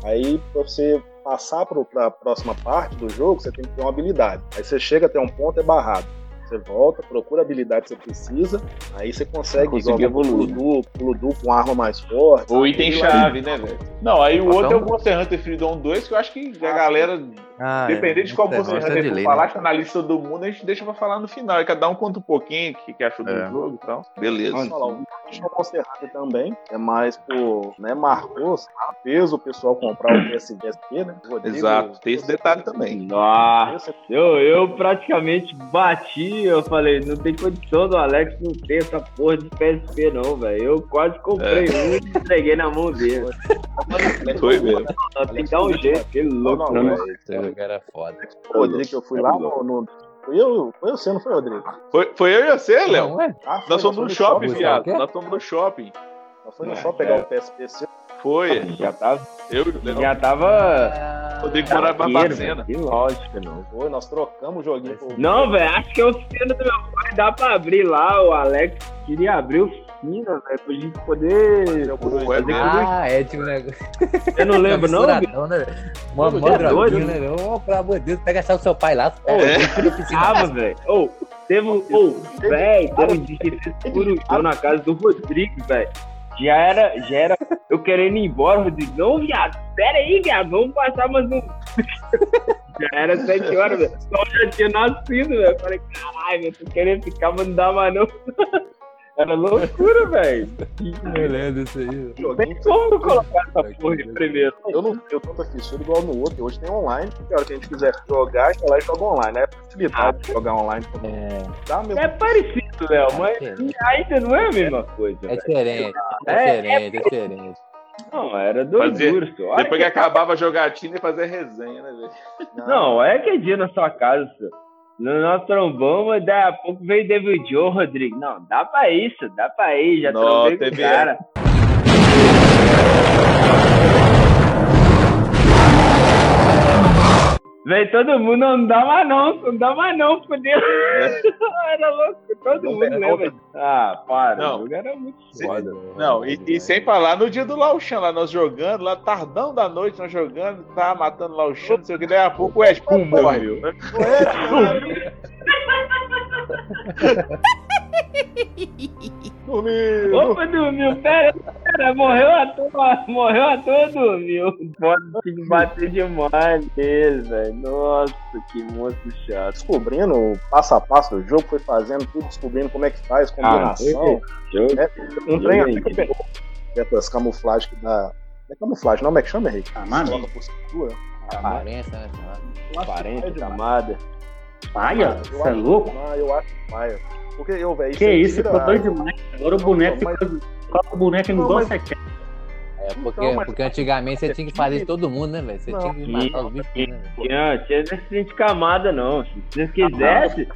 Aí, pra você passar para a próxima parte do jogo, você tem que ter uma habilidade. Aí você chega até um ponto, é barrado. Você volta, procura a habilidade que você precisa, aí você consegue Conseguir jogar pulo evoluir. duplo, pulo duplo com arma mais forte. O item chave, né, velho? Não, aí o Então- outro é o Monster Hunter Freedom 2, que eu acho que a galera, Ah, dependendo de qual é, Monster Hunter for falar, né? tá na lista do mundo, a gente deixa pra falar no final. E cada um conta um pouquinho o que, que achou do É. jogo e tal. Beleza. Falar, o Deixa Monster Hunter também, é mais por, né, marcou, fez o pessoal comprar o PSP, né? Exato, tem esse detalhe também. Nossa, eu, eu praticamente bati, eu falei, não tem condição do Alex não ter essa porra de PSP não, velho. Eu quase comprei um e entreguei na mão dele. Foi mesmo. Só tem que dar um jeito, que louco, Não, não, né? não, Esse jogo era foda. O Rodrigo, eu fui lá no. no foi eu, foi você, não foi, Rodrigo? Foi, foi eu e você, Léo? Não, é? Ah, Nós fomos no shopping, shopping, viado. Nós fomos no shopping. Nós foi no shopping pegar o PSP seu. Foi. Já tava, Eu já tava Rodrigo em Zagueiro, Barbacena. Que lógica, não. Foi, nós trocamos o joguinho. Não, velho, acho que é o sino do meu pai, dá pra abrir lá, o Alex queria abrir o sino, velho, pra gente poder Pô, é fazer tudo Ah, é tipo um negócio. Eu não lembro, não, Gui? Misturadão, né? Você é doido, droguinha, né? né? Ô, pelo amor de Deus, pega a chave do seu pai lá. Ô, eu precisava, velho. Ô, teve um. Ô, velho, teve um dia que fez na casa do Rodrigo, velho. Já era, já era. Eu querendo ir embora, Rodrigo. Não, viado. Pera aí, viado. Vamos passar mais um. já era sete horas, velho. Só já tinha nascido, velho. Falei, caralho, eu tô querendo ficar, mas não dá mais não. Era loucura, velho. Eu lembro disso aí. Tem como colocar essa porra em primeiro? Eu não tenho tanta fissura igual no outro. Hoje tem online. Que a hora que a gente quiser jogar, está lá e joga online. É facilidade de jogar online. É, Dá mesmo. É parecido, Léo, mas ainda não é a mesma coisa. é diferente, é É, diferente, é diferente. Não, era doidura. Olha Depois que acabava a jogatina e fazer resenha, né, velho? Não, é que é dia na sua casa, senhor. No nosso trombão, daí a pouco veio David Joe, Rodrigo. Não, dá pra isso, dá pra ir, já Não, trombei com o cara. Vem todo mundo, não dá mais não, não dá mais não, fudeu. Era louco, todo Não, mundo pera, lembra. Ah, para, Não. o jogo era muito foda. Não, e, e sem falar no dia do Lauchan, lá nós jogando, lá tardão da noite, nós jogando, tava matando Lauchan, não sei o que, daí a pouco o Ed, pum, morre. Dormiu. Opa, dormiu, pera, pera, morreu a toa, morreu a toa, dormiu. Pode que bater demais nele, velho. Nossa, que moço chato. Descobrindo o passo a passo do jogo, foi fazendo tudo, descobrindo como é que faz, combinação. Jogo. É, um trem até que pegou essas camuflagens que dá. Não é camuflagem, não, como é que chama, Henrique? Camada? Coloca por cintura. Aparência, né? É demais. camada. Paia? Eu Você é louco? Ah, eu acho paia. Porque eu, velho. Que isso, ficou doido demais. Agora o boneco fica. Coloca o boneco Não, igual mas- você quer. É, porque, Então, mas- porque antigamente você tinha que fazer todo mundo, né, velho? Você Não. tinha que matar os bichos, né, velho? Tinha, tinha necessidade de camada, não. Se você quisesse,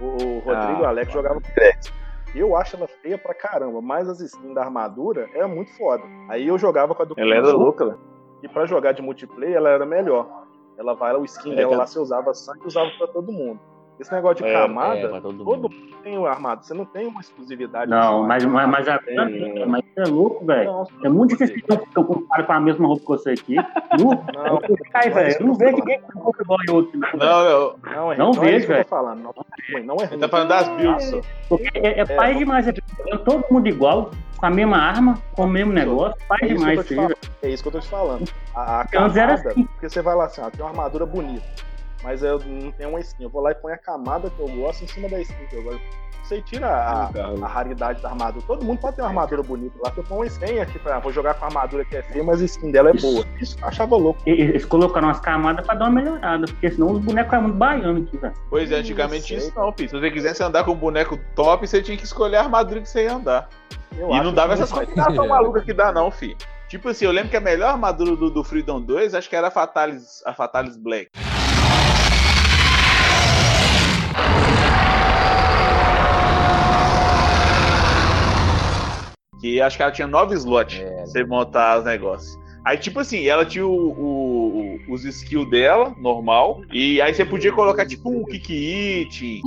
O Rodrigo Ah, Alex jogava com Drex. Eu acho ela feia pra caramba, mas as skins da armadura é muito foda. Aí eu jogava com a do Ela era louca, velho. E pra jogar de multiplayer, ela era melhor. Ela vai, o skin É, dela lá, você usava sangue e usava pra todo mundo. Esse negócio de É, camada, É, todo todo mundo. tem o armado. Você não tem uma exclusividade. Não, mas, mas, mas, a- Tem, mas você é louco, velho. Não, É muito difícil que eu compare com a mesma roupa que você aqui. Nu, Não, Ai, velho, eu não vejo ninguém com roupa igual a outro. não. Não, não, não, Não não é vejo, velho. falando. Não, não é ele ruim. tá falando das builds, só. Porque é, é pai demais. É, é todo mundo igual, com a mesma arma, com o mesmo negócio. Pai É demais isso é isso que eu tô te falando. A, a era camada, assim. porque você vai lá assim, ó, tem uma armadura bonita, mas eu não tenho uma skin. Eu vou lá e ponho a camada que eu gosto em cima da skin que eu gosto. Você tira a, a raridade da armadura. Todo mundo pode ter uma armadura bonita. Lá você põe uma skin aqui, pra, vou jogar com a armadura que é feia, mas a skin dela é boa. Isso eu achava louco. Eles colocaram umas camadas pra dar uma melhorada, porque senão os bonecos eram muito baianos aqui, velho. Pois é, antigamente tinha sei. isso não, filho. Se você quisesse andar com um boneco top, você tinha que escolher a armadura que você ia andar. Eu e não dava essas combinações malucas que dá, não, filho. Tipo assim, eu lembro que a melhor armadura do, do Freedom 2, acho que era a Fatalis, a Fatalis Black. Que acho que ela tinha nove slots É. pra você montar os negócios. Aí, tipo assim, ela tinha o, o- os skills dela, normal. E aí você podia colocar, tipo, um kick it,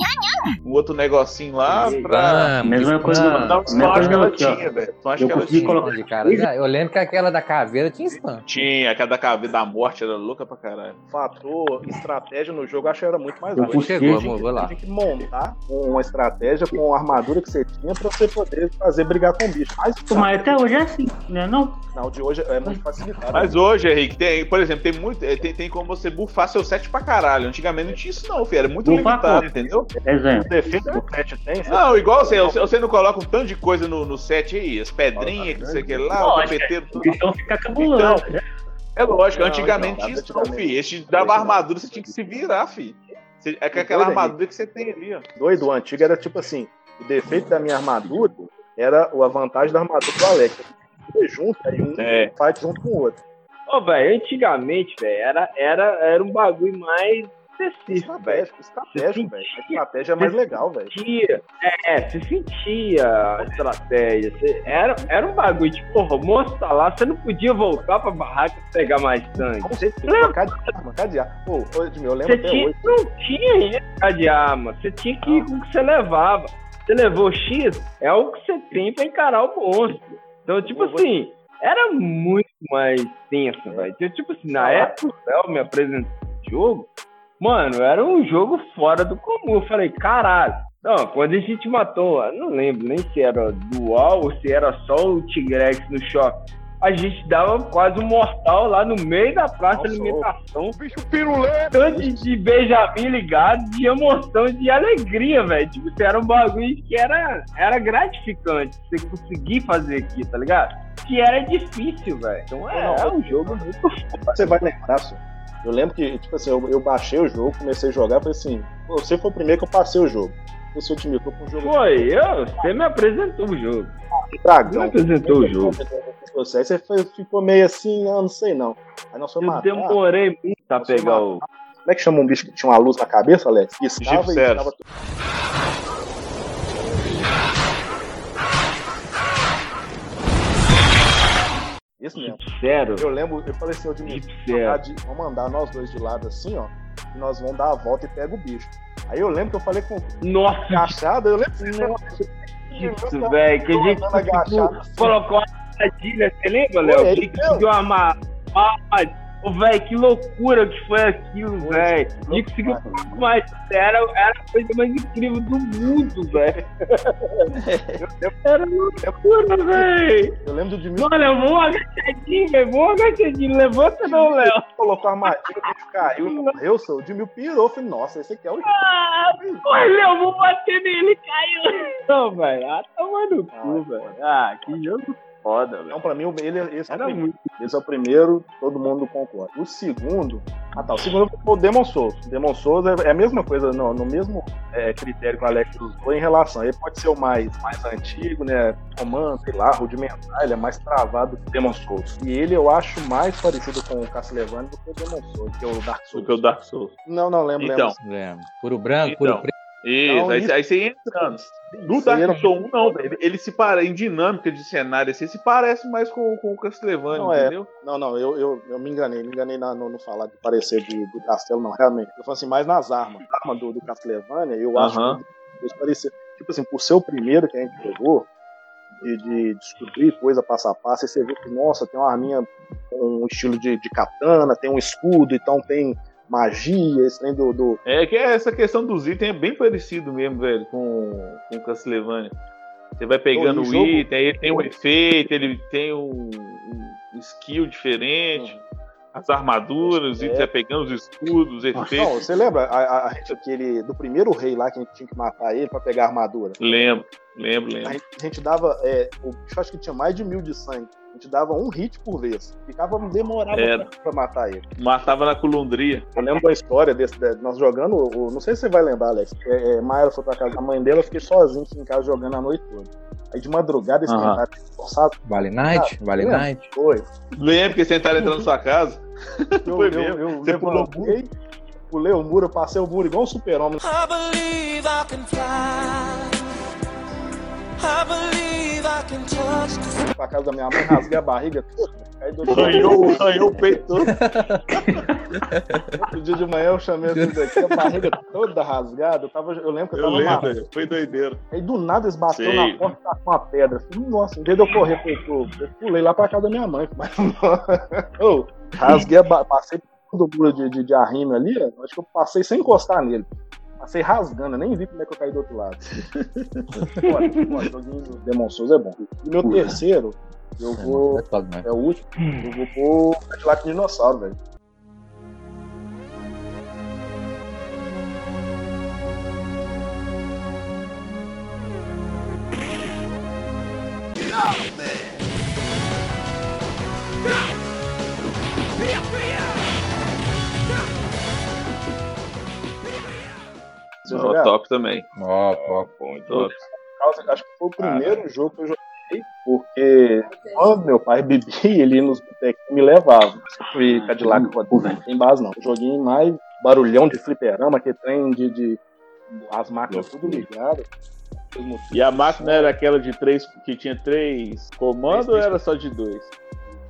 um outro negocinho lá pra. Ah, Mesma coisa. Não, só acho que ela tinha, velho. Só acho Eu que ela tinha. colocar- de cara. Eu lembro que aquela da caveira tinha spam. Tinha, aquela da caveira da morte era louca pra caralho. fator estratégia no jogo, eu acho que era muito mais Eu Você vamos- tinha que- vou lá. Você tinha que montar uma estratégia com a armadura que você tinha pra você poder fazer brigar com o bicho. Mas, Mas até hoje é assim, né? Não. não, de hoje é muito Mas hoje, Henrique, tem, por exemplo, tem muito. eh, Tem, tem como você buffar seu set pra caralho. Antigamente não tinha isso, não, filho. Era muito Bufar limitado, entendeu? Exemplo. defesa do pet tem, você Não, igual você, você você não coloca um tanto de coisa no, no set aí, as pedrinhas, que não sei o que lá, o Lógico, tapeteiro, O tudo. bichão fica cabuloso. né? É lógico, Não, antigamente então, tinha isso, não, filho. Esse dava armadura, você tinha que se virar, filho. Você- É com aquela Doido, armadura que você tem ali, ó. doido, o antigo era tipo assim, o defeito da minha armadura era a vantagem da armadura do Alex. Eu junto, aí um É. fight junto com o outro. Ô, velho, antigamente, velho, era, era, era um bagulho mais específico. Estratégico, estratégico, velho. A estratégia é mais legal, velho. Sentia, é, você sentia a estratégia. você- era, era um bagulho, tipo, porra, o monstro tá lá, você não podia voltar pra barraca e pegar mais sangue. De arma, cada dia. Pô, Edmil, eu lembro Você até tinha, hoje. não tinha isso de arma, você tinha que ir com o que você levava. Você levou X, é o que você tem pra encarar o monstro. Então, tipo assim, era muito mais tenso, velho. Então, Tipo assim, na época o Léo me apresentou o jogo, mano, era um jogo fora do comum. Eu falei, caralho. Não, quando a gente matou, eu não lembro nem se era dual ou se era só o Tigrex no shopping. A gente dava quase um mortal lá no meio da praça de Nossa, alimentação. Bicho pirulê. Tanto de Benjamin ligado, de emoção, de alegria, velho. Tipo, era um bagulho que era, era gratificante. Você conseguir fazer aqui, tá ligado? Que era difícil, velho. Então é, Não, é um jogo muito Você vai lembrar, só. Eu lembro que, tipo assim, eu, eu baixei o jogo, comecei a jogar, falei assim, você foi o primeiro que eu passei o jogo. Me tô com o jogo Foi, eu, você me apresentou o jogo. de dragão. Você apresentou o jogo. Você, aí você foi- ficou meio assim, ah, não sei não. Aí nós fomos Eu matar. demorei muito pra pegar o. Como é que chama um bicho que tinha uma luz na cabeça, Alex? Piscava e ficava tudo. Isso mesmo. Sério? Eu lembro, eu falei assim, eu de mim, de- vamos andar nós dois de lado assim, ó, e nós vamos dar a volta e pega o bicho. Aí eu lembro que eu falei com Nossa, agachado, eu lembro que isso, velho. Que a gente andando agachado uma armadilha. Você lembra, Léo? gente conseguiu amar. Ah, Ô, velho, que loucura que foi aquilo, velho. Gente conseguiu mais. Era, era a coisa mais incrível do mundo, velho. Era loucura, velho. Eu lembro do Dimil Mano, eu vou agachadinho, velho. Vou agachadinho. Levanta não, Léo. colocou a armadilha, caiu e morreu, só. O Dimil pirou, eu falei, nossa, esse aqui é o Ah, Léo, vou bater nele, caiu. Não, velho. Ah, toma no cu, velho. Ah, que jogo foda, velho. Então, pra mim, ele, esse, é o Era primeiro. muito. esse é o primeiro, todo mundo concorda. O segundo, ah tá, o segundo foi o Demon Souls. Demon Souls é, é a mesma coisa, no, no mesmo é, critério que o Alex usou em relação. Ele pode ser o mais, mais antigo, né? Romano, sei lá, rudimentar, ele é mais travado que o Demon Souls. E ele eu acho mais parecido com o Castlevania do que o Demon Souls, que é o Dark Souls. Do que o Dark Souls. Não, não, lembro, Então, lembro. Lembro. Puro branco, Então. puro preto. Isso, Então, aí, isso- aí você entrando. No Dark Souls 1, não, velho. Ele se para em dinâmica de cenário, assim, se parece mais com, com o Castlevania, Não, é. entendeu? Não, não, eu, eu, eu me enganei, me enganei na- no, no falar de parecer de, do castelo, não, realmente. Eu falo assim, mais nas armas. A arma do, do Castlevania, eu acho Aham. que eles pareciam. Tipo assim, por ser o primeiro que a gente jogou, de, de descobrir coisa passo a passo, aí você vê que, nossa, tem uma arminha com um estilo de, de katana, tem um escudo, então tem magia, esse trem do. do É que essa questão dos itens é bem parecido mesmo, velho, com, com o Castlevania. Você vai pegando o jogo- item, aí ele tem um efeito, ele tem um, um skill diferente, as armaduras, É. itens vai pegando os escudos, os Não, efeitos. você lembra a, a, aquele, do primeiro rei lá que a gente tinha que matar ele pra pegar a armadura? Lembro, lembro, A lembro. gente, a gente dava. É, o bicho acho que tinha mais de mil de sangue. A gente dava um hit por vez. Ficava demorava Era. pra, pra matar ele. Matava na colundria. Eu lembro uma história desse, de- nós jogando. o- não sei se você vai lembrar, Alex. É, é, Mayra foi pra casa da mãe dela, eu fiquei sozinho aqui em casa jogando a noite toda. Aí de madrugada esse Aham. cara forçado Vale Night? Vale lembra? Night? foi. Lembro que eles tentaram entrar na sua casa. Eu, Foi eu, mesmo. eu Você pulou o levantei, pulei o muro, eu passei o muro igual um super-homem. I believe I can fly. Pra casa da minha mãe, rasguei a barriga Arranhou, arranhou o peito todo. outro dia de manhã eu chamei tudo aqui, a barriga toda rasgada. Eu, tava, eu lembro que eu Eu tava lembro. Foi doideira. Aí do nada eles bateram na porta e com uma pedra. Falei, nossa, em vez de eu correr pro, eu pulei lá pra casa da minha mãe. Mas rasguei, a ba- passei todo o muro de, de, de arrime ali, acho que eu passei sem encostar nele. Passei rasgando, eu nem vi como é que eu caí do outro lado. Olha, o joguinho do Demon Souls é bom. E meu terceiro, eu vou. É foda, né? É o último, eu vou pôr Cadillac Dinossauro, velho. Você Ó, jogar? top também. Ó, ó. Muito top. causa- acho que foi o primeiro jogo que eu joguei, porque quando meu pai bebia, ele nos botecos me levava. Fui Cadillac rodando, tem base não. Eu joguei mais barulhão de fliperama, que trem de, de as máquinas tudo ligadas. E a máquina era aquela de três, que tinha três comandos ou era só de dois?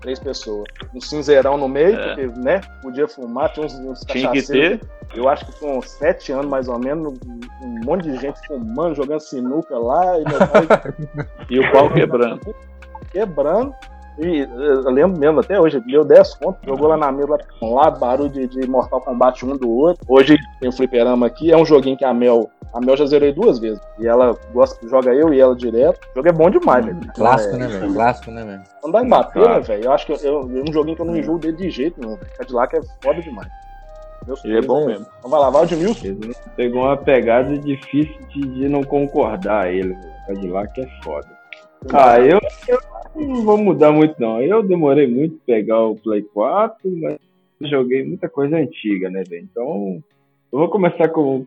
Três pessoas. Um cinzeirão no meio, É. porque, né, podia fumar, tinha uns, uns Tinha que ter. Eu acho que com sete anos, mais ou menos, um um monte de gente fumando, jogando sinuca lá, e meu pai E o pau quebrando. quebrando. E eh, eu lembro mesmo, até hoje, deu 10 contos, jogou lá na mesa, lá um barulho de, de Mortal Kombat um do outro. Hoje tem o fliperama aqui, é um joguinho que a Mel A Mel já zerei duas vezes. E ela gosta, joga eu e ela direto. O jogo é bom demais, velho. Clássico, É, né, velho? Clássico, né, velho? Andar em bater, Claro. né, velho? Eu acho que eu, eu- é um joguinho que eu não enjoo dele de jeito nenhum. velho. Cadillac é foda demais. Meus Ele é bom filhos, mesmo. Então vai lá, Valdemilson. Ele Pegou uma pegada difícil de, de não concordar ele. velho. Cadillac é foda. Ah, eu, eu não vou mudar muito não. Eu demorei muito pra pegar o Play 4, mas joguei muita coisa antiga, né, velho? Então, eu vou começar com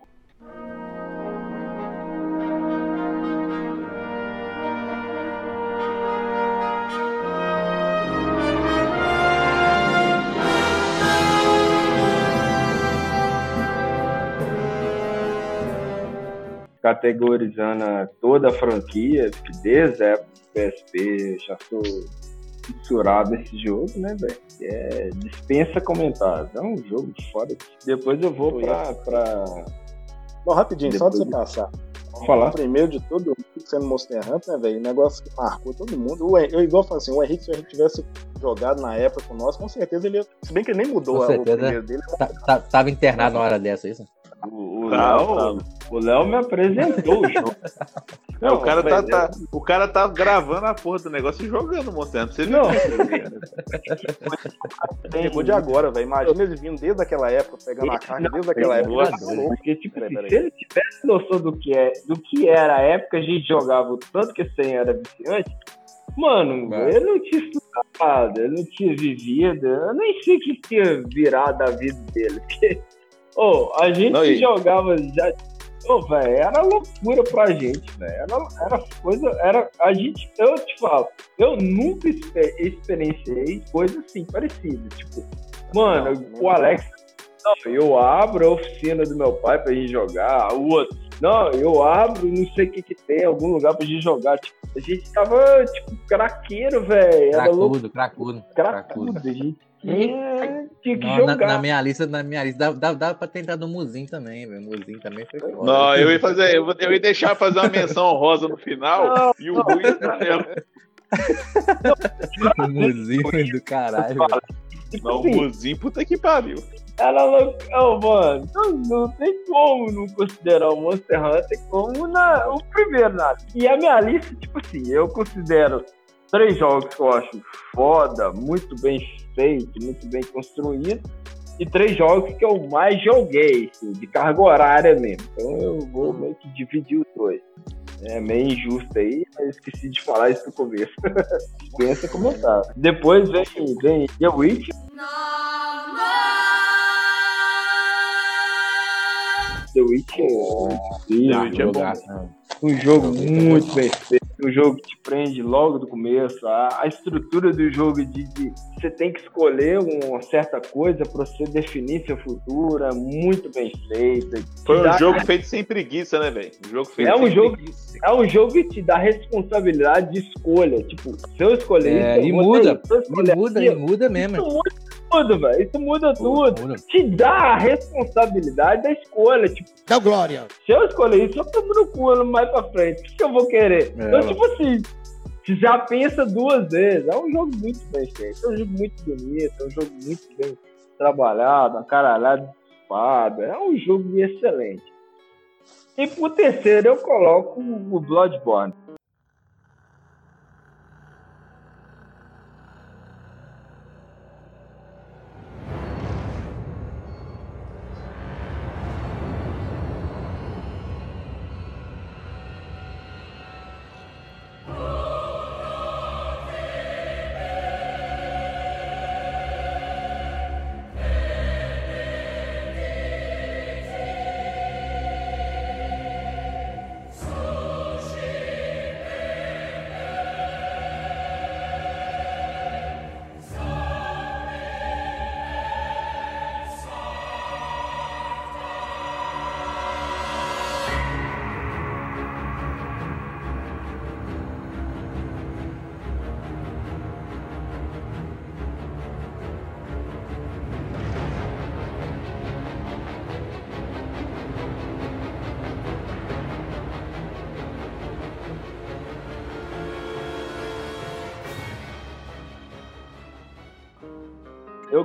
categorizando a- toda a franquia, que desde a época do PSP já sou fissurado esse jogo, né, velho? É, dispensa comentários. É um jogo foda. Depois eu vou pra. pra... Não, rapidinho, só antes de você Depois- passar. Falar. O primeiro de todo mundo sendo Monster Hunter, né, velho? Negócio que marcou todo mundo. O, eu igual eu falo assim, o Henrique, se o Henrique tivesse jogado na época com nós, com certeza ele ia. Se bem que ele nem mudou Com a- o certeza. primeiro dele. Tá- tá- tava internado na hora dessa, isso? O Tá, Léo o Léo me apresentou o jogo. É, o, cara tá, mas tá- o cara tá gravando a porra do negócio e jogando Hunter. Você viu? Não. Pegou de agora, velho. Imagina ele vindo desde aquela época, pegando a carga desde aquela época. Porque, tipo, Peraí, peraí. se ele tivesse noção do que, é, do que era a época, a gente jogava o tanto que esse era viciante. Mano, Vai. ele não tinha estudado, ele não tinha vivido, eu nem sei o que tinha virado a vida dele. Porque, ô, a gente Não, e- jogava já. Ô, velho, era loucura pra gente, velho. Era, era coisa. Era, a gente, eu te falo, eu nunca exper- experienciei coisa assim parecida. Tipo, mano, o Alex não, eu abro a oficina do meu pai pra gente jogar. O outro, não, eu abro não sei o que que tem, algum lugar pra gente jogar. Tipo, a gente tava, tipo, craqueiro, velho. Era louco, Cracudo, cracudo. cracudo. A gente tinha, tinha que Não, na, jogar. na minha lista, na minha lista, dá, dá, dá pra tentar do Muzinho também, velho. Muzinho também foi foda. Não, eu ia fazer, eu, eu ia deixar fazer uma menção rosa no final e o Rui O Muzinho do caralho. Não, o Muzinho, puta que pariu. Era louco, oh, mano. Não, não tem como não considerar o Monster Hunter como na, o primeiro nada. E a minha lista, tipo assim, eu considero três jogos que eu acho foda, muito bem feito, muito bem construído. E três jogos que eu mais joguei, assim, de carga horária mesmo. Então eu vou meio que dividir os dois. É meio injusto aí, mas esqueci de falar isso no começo. Pensa comentário. Depois vem, vem The Witch. The Witch é incrível, The Witch é bom. Jogaço, né? um jogo muito bem feito, um jogo que te prende logo do começo. A, a estrutura do jogo de, de você tem que escolher uma certa coisa para você definir seu futuro, é muito bem feita. Foi um dá- jogo feito sem preguiça, né, velho? Um jogo feito É um sem jogo- preguiça. É um jogo que te dá responsabilidade de escolha. Tipo, se eu escolher É, isso, e eu vou muda, ter- se eu escolher E muda, e muda mesmo. Isso tudo, velho. Isso muda tudo. Te dá a responsabilidade da escolha. Tipo, Dá glória. se eu escolher isso, eu tô no cu mais pra frente. O que, que eu vou querer? É, então, tipo assim, já pensa duas vezes. É um jogo muito bem feito. É um jogo muito bonito. É um jogo muito bem trabalhado. Uma caralhada de espada. É um jogo excelente. E por terceiro, eu coloco o Bloodborne.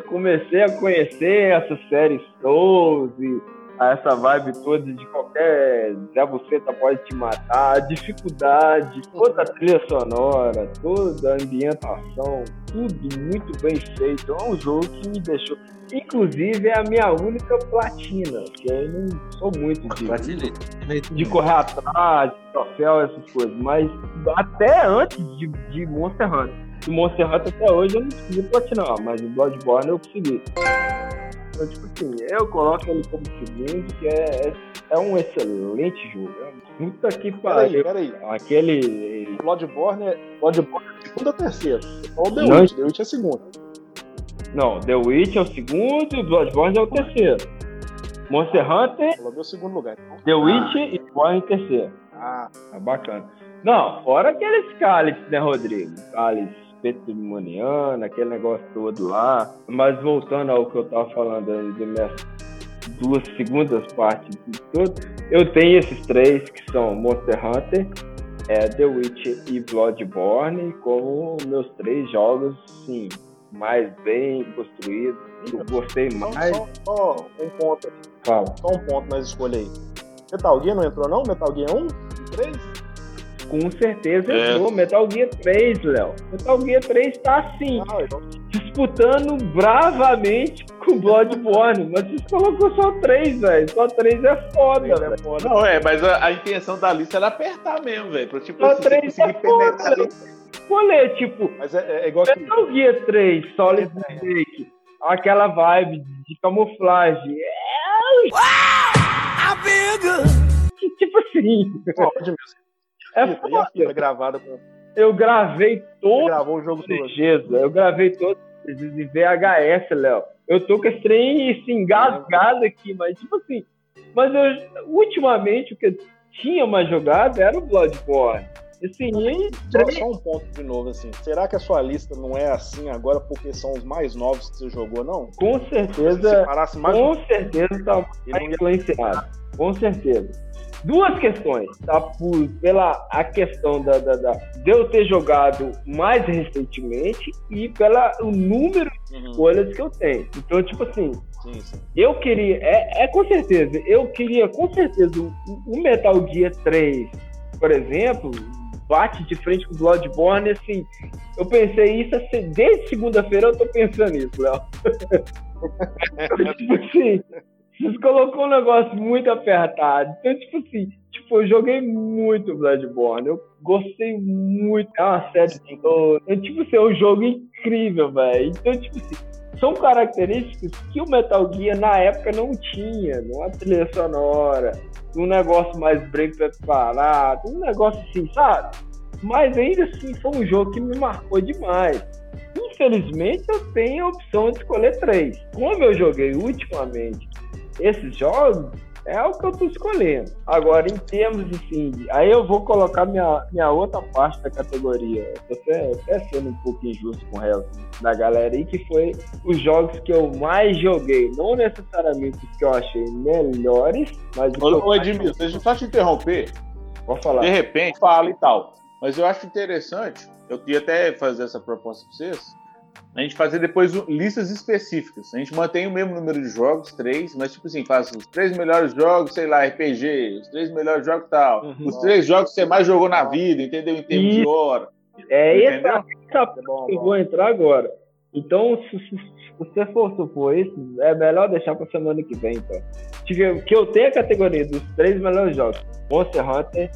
Comecei a conhecer essa série Souls e essa vibe toda de qualquer Zé Buceta pode te matar, a dificuldade, toda a trilha sonora, toda a ambientação, tudo muito bem feito. É um jogo que me deixou. Inclusive é a minha única platina, que eu não sou muito de, de correr atrás, de troféu, essas coisas, mas até antes de, de Monster Hunter. O Monster Hunter até hoje eu não consegui platinar, mas o Bloodborne eu consegui. Então, tipo assim, eu coloco ele como segundo, que é, é, é um excelente jogo. É Puta que Peraí, pariu. peraí. Aquele. Bloodborne é, Bloodborne é segunda ou terceira? Ou The. Witch, The Witch é segunda. Não, The Witch é o segundo e o Bloodborne é o terceiro. Monster Hunter, Ela deu o segundo lugar. Então, The Witch e Bloodborne em terceiro. Ah, Tá bacana. Não, fora aqueles cálices, né, Rodrigo? Cálice petrimoniano, aquele negócio todo lá. Mas voltando ao que eu tava falando aí das minhas duas segundas partes de tudo, eu tenho esses três que são Monster Hunter, é, The Witch e Bloodborne como meus três jogos, sim, mais bem construídos. Eu gostei só, mais. só, só um ponto aqui. Fala. Só um ponto nas escolhas aí. Metal Gear não entrou não? Metal Gear 1? 3? Com certeza É. entrou. Metal Gear 3, Léo. Metal Gear 3 tá assim, Ah, disputando bravamente com o Bloodborne. Mas você colocou só 3, velho. Só 3 é foda, três velho. é foda. Não, é, mas a, a intenção da lista era apertar mesmo, velho. Pra tipo Só assim, você 3 conseguir é foda, penetrar. Olha, tipo, Mas é, é igual que Metal Gear 3, Solid Snake, aquela vibe de camuflagem. É... Tipo assim, Pode, meu. É Fita, e a fita gravada. Eu gravei Você todo gravou o jogo todo. Eu gravei esses em VHS, Léo. Eu tô com esse trem assim, engasgado aqui, mas tipo assim. Mas eu, ultimamente o que eu tinha mais jogado era o Bloodborne. Assim, Só, só um ponto de novo, assim. Será que a sua lista não é assim agora porque são os mais novos que você jogou, não? com Se certeza, parasse mais com certeza tá mais influenciado. Com certeza. Duas questões, tá? Por, pela a questão da, da, da- de eu ter jogado mais recentemente e pela o número de Uhum. escolhas que eu tenho. Então, tipo assim, Sim, sim. Eu queria, é, é com certeza, eu queria com certeza o, o Metal Gear 3, por exemplo, bate de frente com o Bloodborne, assim, eu pensei isso assim, desde segunda-feira eu tô pensando nisso, Léo. tipo assim, vocês colocou um negócio muito apertado. Então, tipo assim, tipo, eu joguei muito Bloodborne, eu gostei muito, é uma série toda. Então, tipo assim, é um jogo incrível, velho. Então, tipo assim, são características que o Metal Gear na época não tinha, numa trilha sonora, um negócio mais bem preparado, um negócio assim, sabe? Mas ainda assim foi um jogo que me marcou demais. Infelizmente eu tenho a opção de escolher três. Como eu joguei ultimamente esses jogos, é o que eu tô escolhendo. Agora, em termos assim, de- aí eu vou colocar minha, minha outra parte da categoria. Eu tô até, até sendo um pouco injusto com o resto da galera aí, que foi os jogos que eu mais joguei. Não necessariamente os que eu achei melhores, mas os que eu Ô, Edmilson, deixa eu só te interromper. Vou falar. De repente, fala e tal. Mas eu acho interessante, eu ia até fazer essa proposta pra vocês, a gente fazer depois listas específicas. A gente mantém o mesmo número de jogos, três, mas tipo assim, faz os três melhores jogos, sei lá, RPG, os três melhores jogos e tal. Uhum. Os três jogos que você mais jogou na vida, entendeu? Em termos de Isso. hora. É Entendeu? essa, essa É bom, eu bom. vou entrar agora. Então, se, se- se você for supor isso, é melhor deixar pra semana que vem, então. Que, que eu tenho a categoria dos três melhores jogos: Monster Hunter,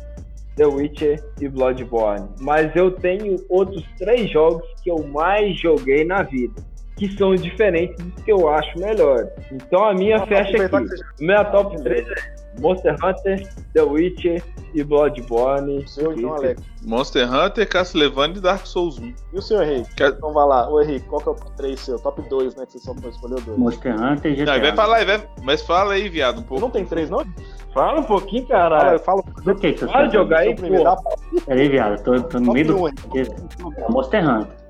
The Witcher e Bloodborne. Mas eu tenho outros três jogos que eu mais joguei na vida. Que são diferentes dos que eu acho melhores. Então a minha Vamos fecha aproveitar aqui. Minha top 3 é Monster Hunter, The Witcher e Bloodborne. Seu, então, Isso. Alex. Monster Hunter, Castlevania e Dark Souls 1. E o seu Henrique? Quer- Então vai lá. Ô Henrique, qual que é o top 3 seu? Top 2, né? Que você só escolheu dois. Monster Hunter e Não, GTA. vai falar, vai, mas fala aí, viado, um pouco. Não tem três, não? Fala um pouquinho, Fala, caralho. fala Do que que você Para de jogar aí, pô. Peraí, viado, tô, tô no top meio do. um, Henrique. Monster Hunter.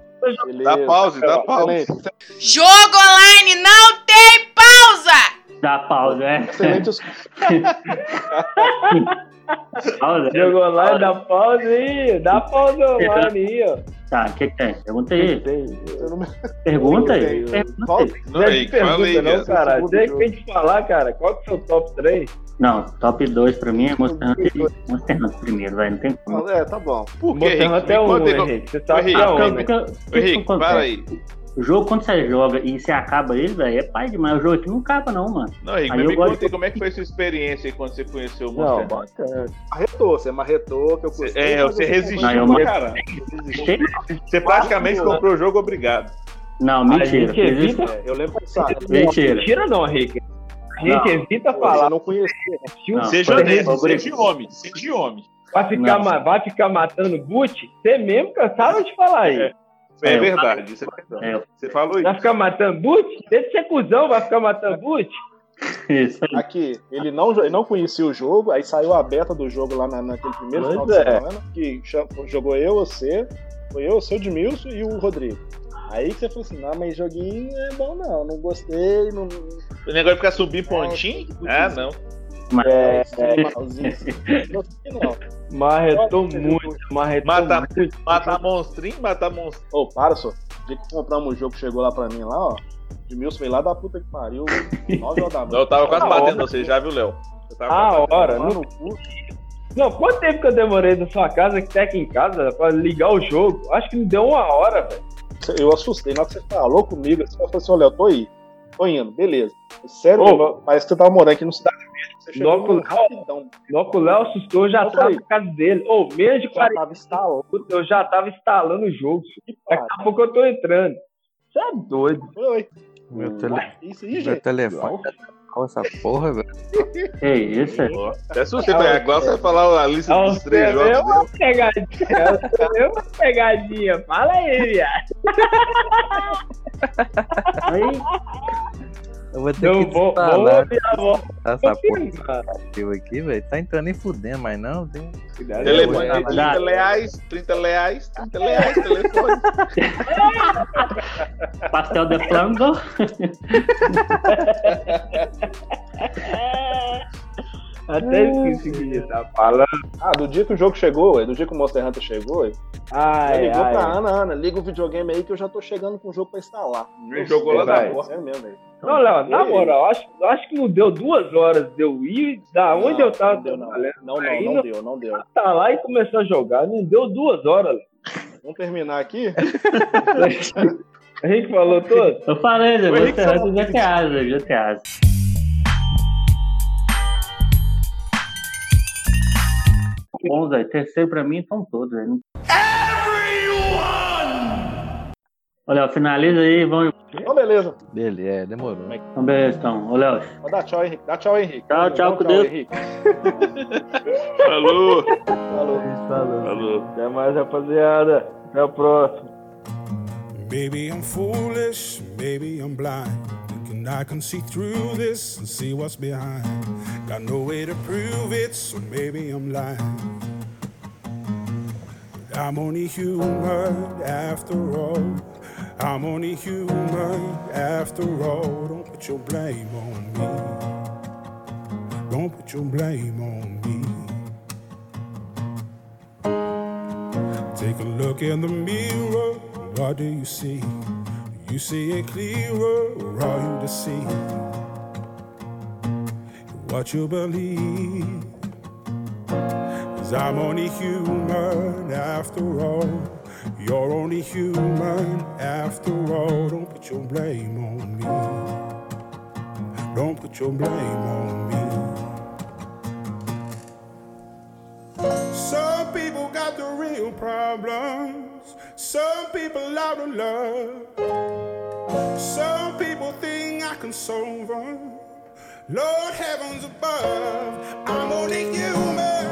Beleza. Dá pause, dá pause. Excelente. Jogo online não tem pausa! Dá pausa, é. Excelente Pausa. Jogou lá, dá pausa aí. Dá pausa online aí, ó. Tá, o que, que tem? Pergunta aí. Não Pergunta aí. Pergunta aí. Não é de pergunta, não, cara. Você que tem que falar, cara. Qual que é o seu top 3? Não, top 2 pra mim é Monster Hunter Monster Hunter primeiro, vai, não tem como. É, tá bom. Por que, Monster? Hunter é um, aí Henrique. Você sabe que é um, Porque- né? Henrique, para aí. O jogo, quando você joga e você acaba ele, velho, é pai demais. O jogo aqui não acaba, não, mano. Não, Henrique, Aí me conta aí como é que foi a sua experiência aí quando você conheceu o Não, Monster Hunter. bacana. Marretou, você marretou, que eu custei. É, você resistiu Não, eu pra caralho. Gostei, não. Você praticamente comprou o jogo obrigado. Não, A mentira. gente Fiz isso- evita. É, eu lembro que sabe. Mentira. Mentira não, Henrique. A gente Não. evita falar. não conhecia. Não, Seja honesto, seja homem, seja homem. Vai ficar, Não. vai ficar matando boot? Você mesmo cansava de falar aí. É, É, eu- verdade, isso é verdade. É, Você falou Vai isso. ficar matando boot? Deixa de ser cuzão, vai ficar matando boot? isso aí. Aqui, ele não, ele não conhecia o jogo, aí saiu a beta do jogo lá na, naquele primeiro Pois final de é. semana, que jogou eu, você, foi eu, o seu Edmilson e o Rodrigo. Aí que você falou assim, não, mas joguinho é bom não, não gostei, não... O negócio de ficar subir pontinho? Ah, não. Mas, É, é, malzinho. Não gostei não. marretou muito, marretou Mata, muito. matar monstrinho, matar monstrinho. Ô, para, só. O dia que compramos o jogo, chegou lá pra mim lá, ó, Edmilson veio lá da puta que pariu, 9 horas da noite. Eu tava quase Ah, batendo você, já viu, Léo? Tava Ah, hora. Não, no cu. não, quanto tempo que eu demorei da sua casa, que tá aqui em casa, pra ligar o jogo? Acho que não deu uma hora, velho. Eu assustei, na hora que você falou comigo, você falou assim, olha, eu tô aí, tô indo, beleza. Sério, Ô, parece que você tava morando aqui no Cidade você chegou Logo- rapidão, Logo o Léo assustou, eu já Eu tava falei. na casa dele. Ô, menos de já 40 tava instalando. eu já tava instalando o jogo. Daqui a pouco eu tô entrando. Você é doido. Oi, Meu, tele... isso aí, Meu gente. telefone. Olha essa porra, velho. que isso, é? Até assustei, mas agora você vai falar a lista É dos três jogos. né? uma pegadinha. É você mesmo uma pegadinha. Fala aí, viado. Aí, Eu vou ter Eu que vou, vou a voz. essa porra aqui, velho. Tá entrando nem fudendo, mas não. Tem... Telefone, É, 30 reais, 30 reais, 30 reais, telefone. pastel de flango. Até esqueci o que ele tá falando. Ah, do dia que o jogo chegou, ué, do dia que o Monster Hunter chegou, já Ai, ligou pra ai. Ana, Ana, liga o videogame aí que eu já tô chegando com o jogo pra instalar. Me jogou lá da porta. É mesmo, velho. Não, Léo, na Ei. moral, acho, acho que não deu duas horas de eu ir da onde Não, eu tava Não deu, não. Não, não, Aí não não- deu, não deu. Tá lá e começou a jogar. Não deu duas horas. Vamos terminar aqui? A gente falou todo. Eu falei, Monster Hunter GTA, GTA. Bom, Zé, terceiro pra mim estão todos, velho. Olha, finaliza aí, vamos. Então, beleza. Beleza, é, demorou. Então, beleza, então. Ô, Léo. Dar tchau, Henrique. Dá tchau, Henrique. Tchau, tchau, Dá com Deus. Henrique. Falou, Falou. Falou. falou. Até mais, rapaziada. Até o próximo. Maybe I'm foolish, maybe I'm blind. Thinking I can see through this and see what's behind. Got no way to prove it, so maybe I'm lying. I'm only human after all. I'm only human after all. Don't put your blame on me. Don't put your blame on me. Take a look in the mirror. What do you see? You see it clearer, or are you deceived? What you believe? Cause I'm only human after all. You're only human after all. Don't put your blame on me. Don't put your blame on me. Some people got the real problems. Some people out of love. Some people think I can solve them. Lord heavens above, I'm only human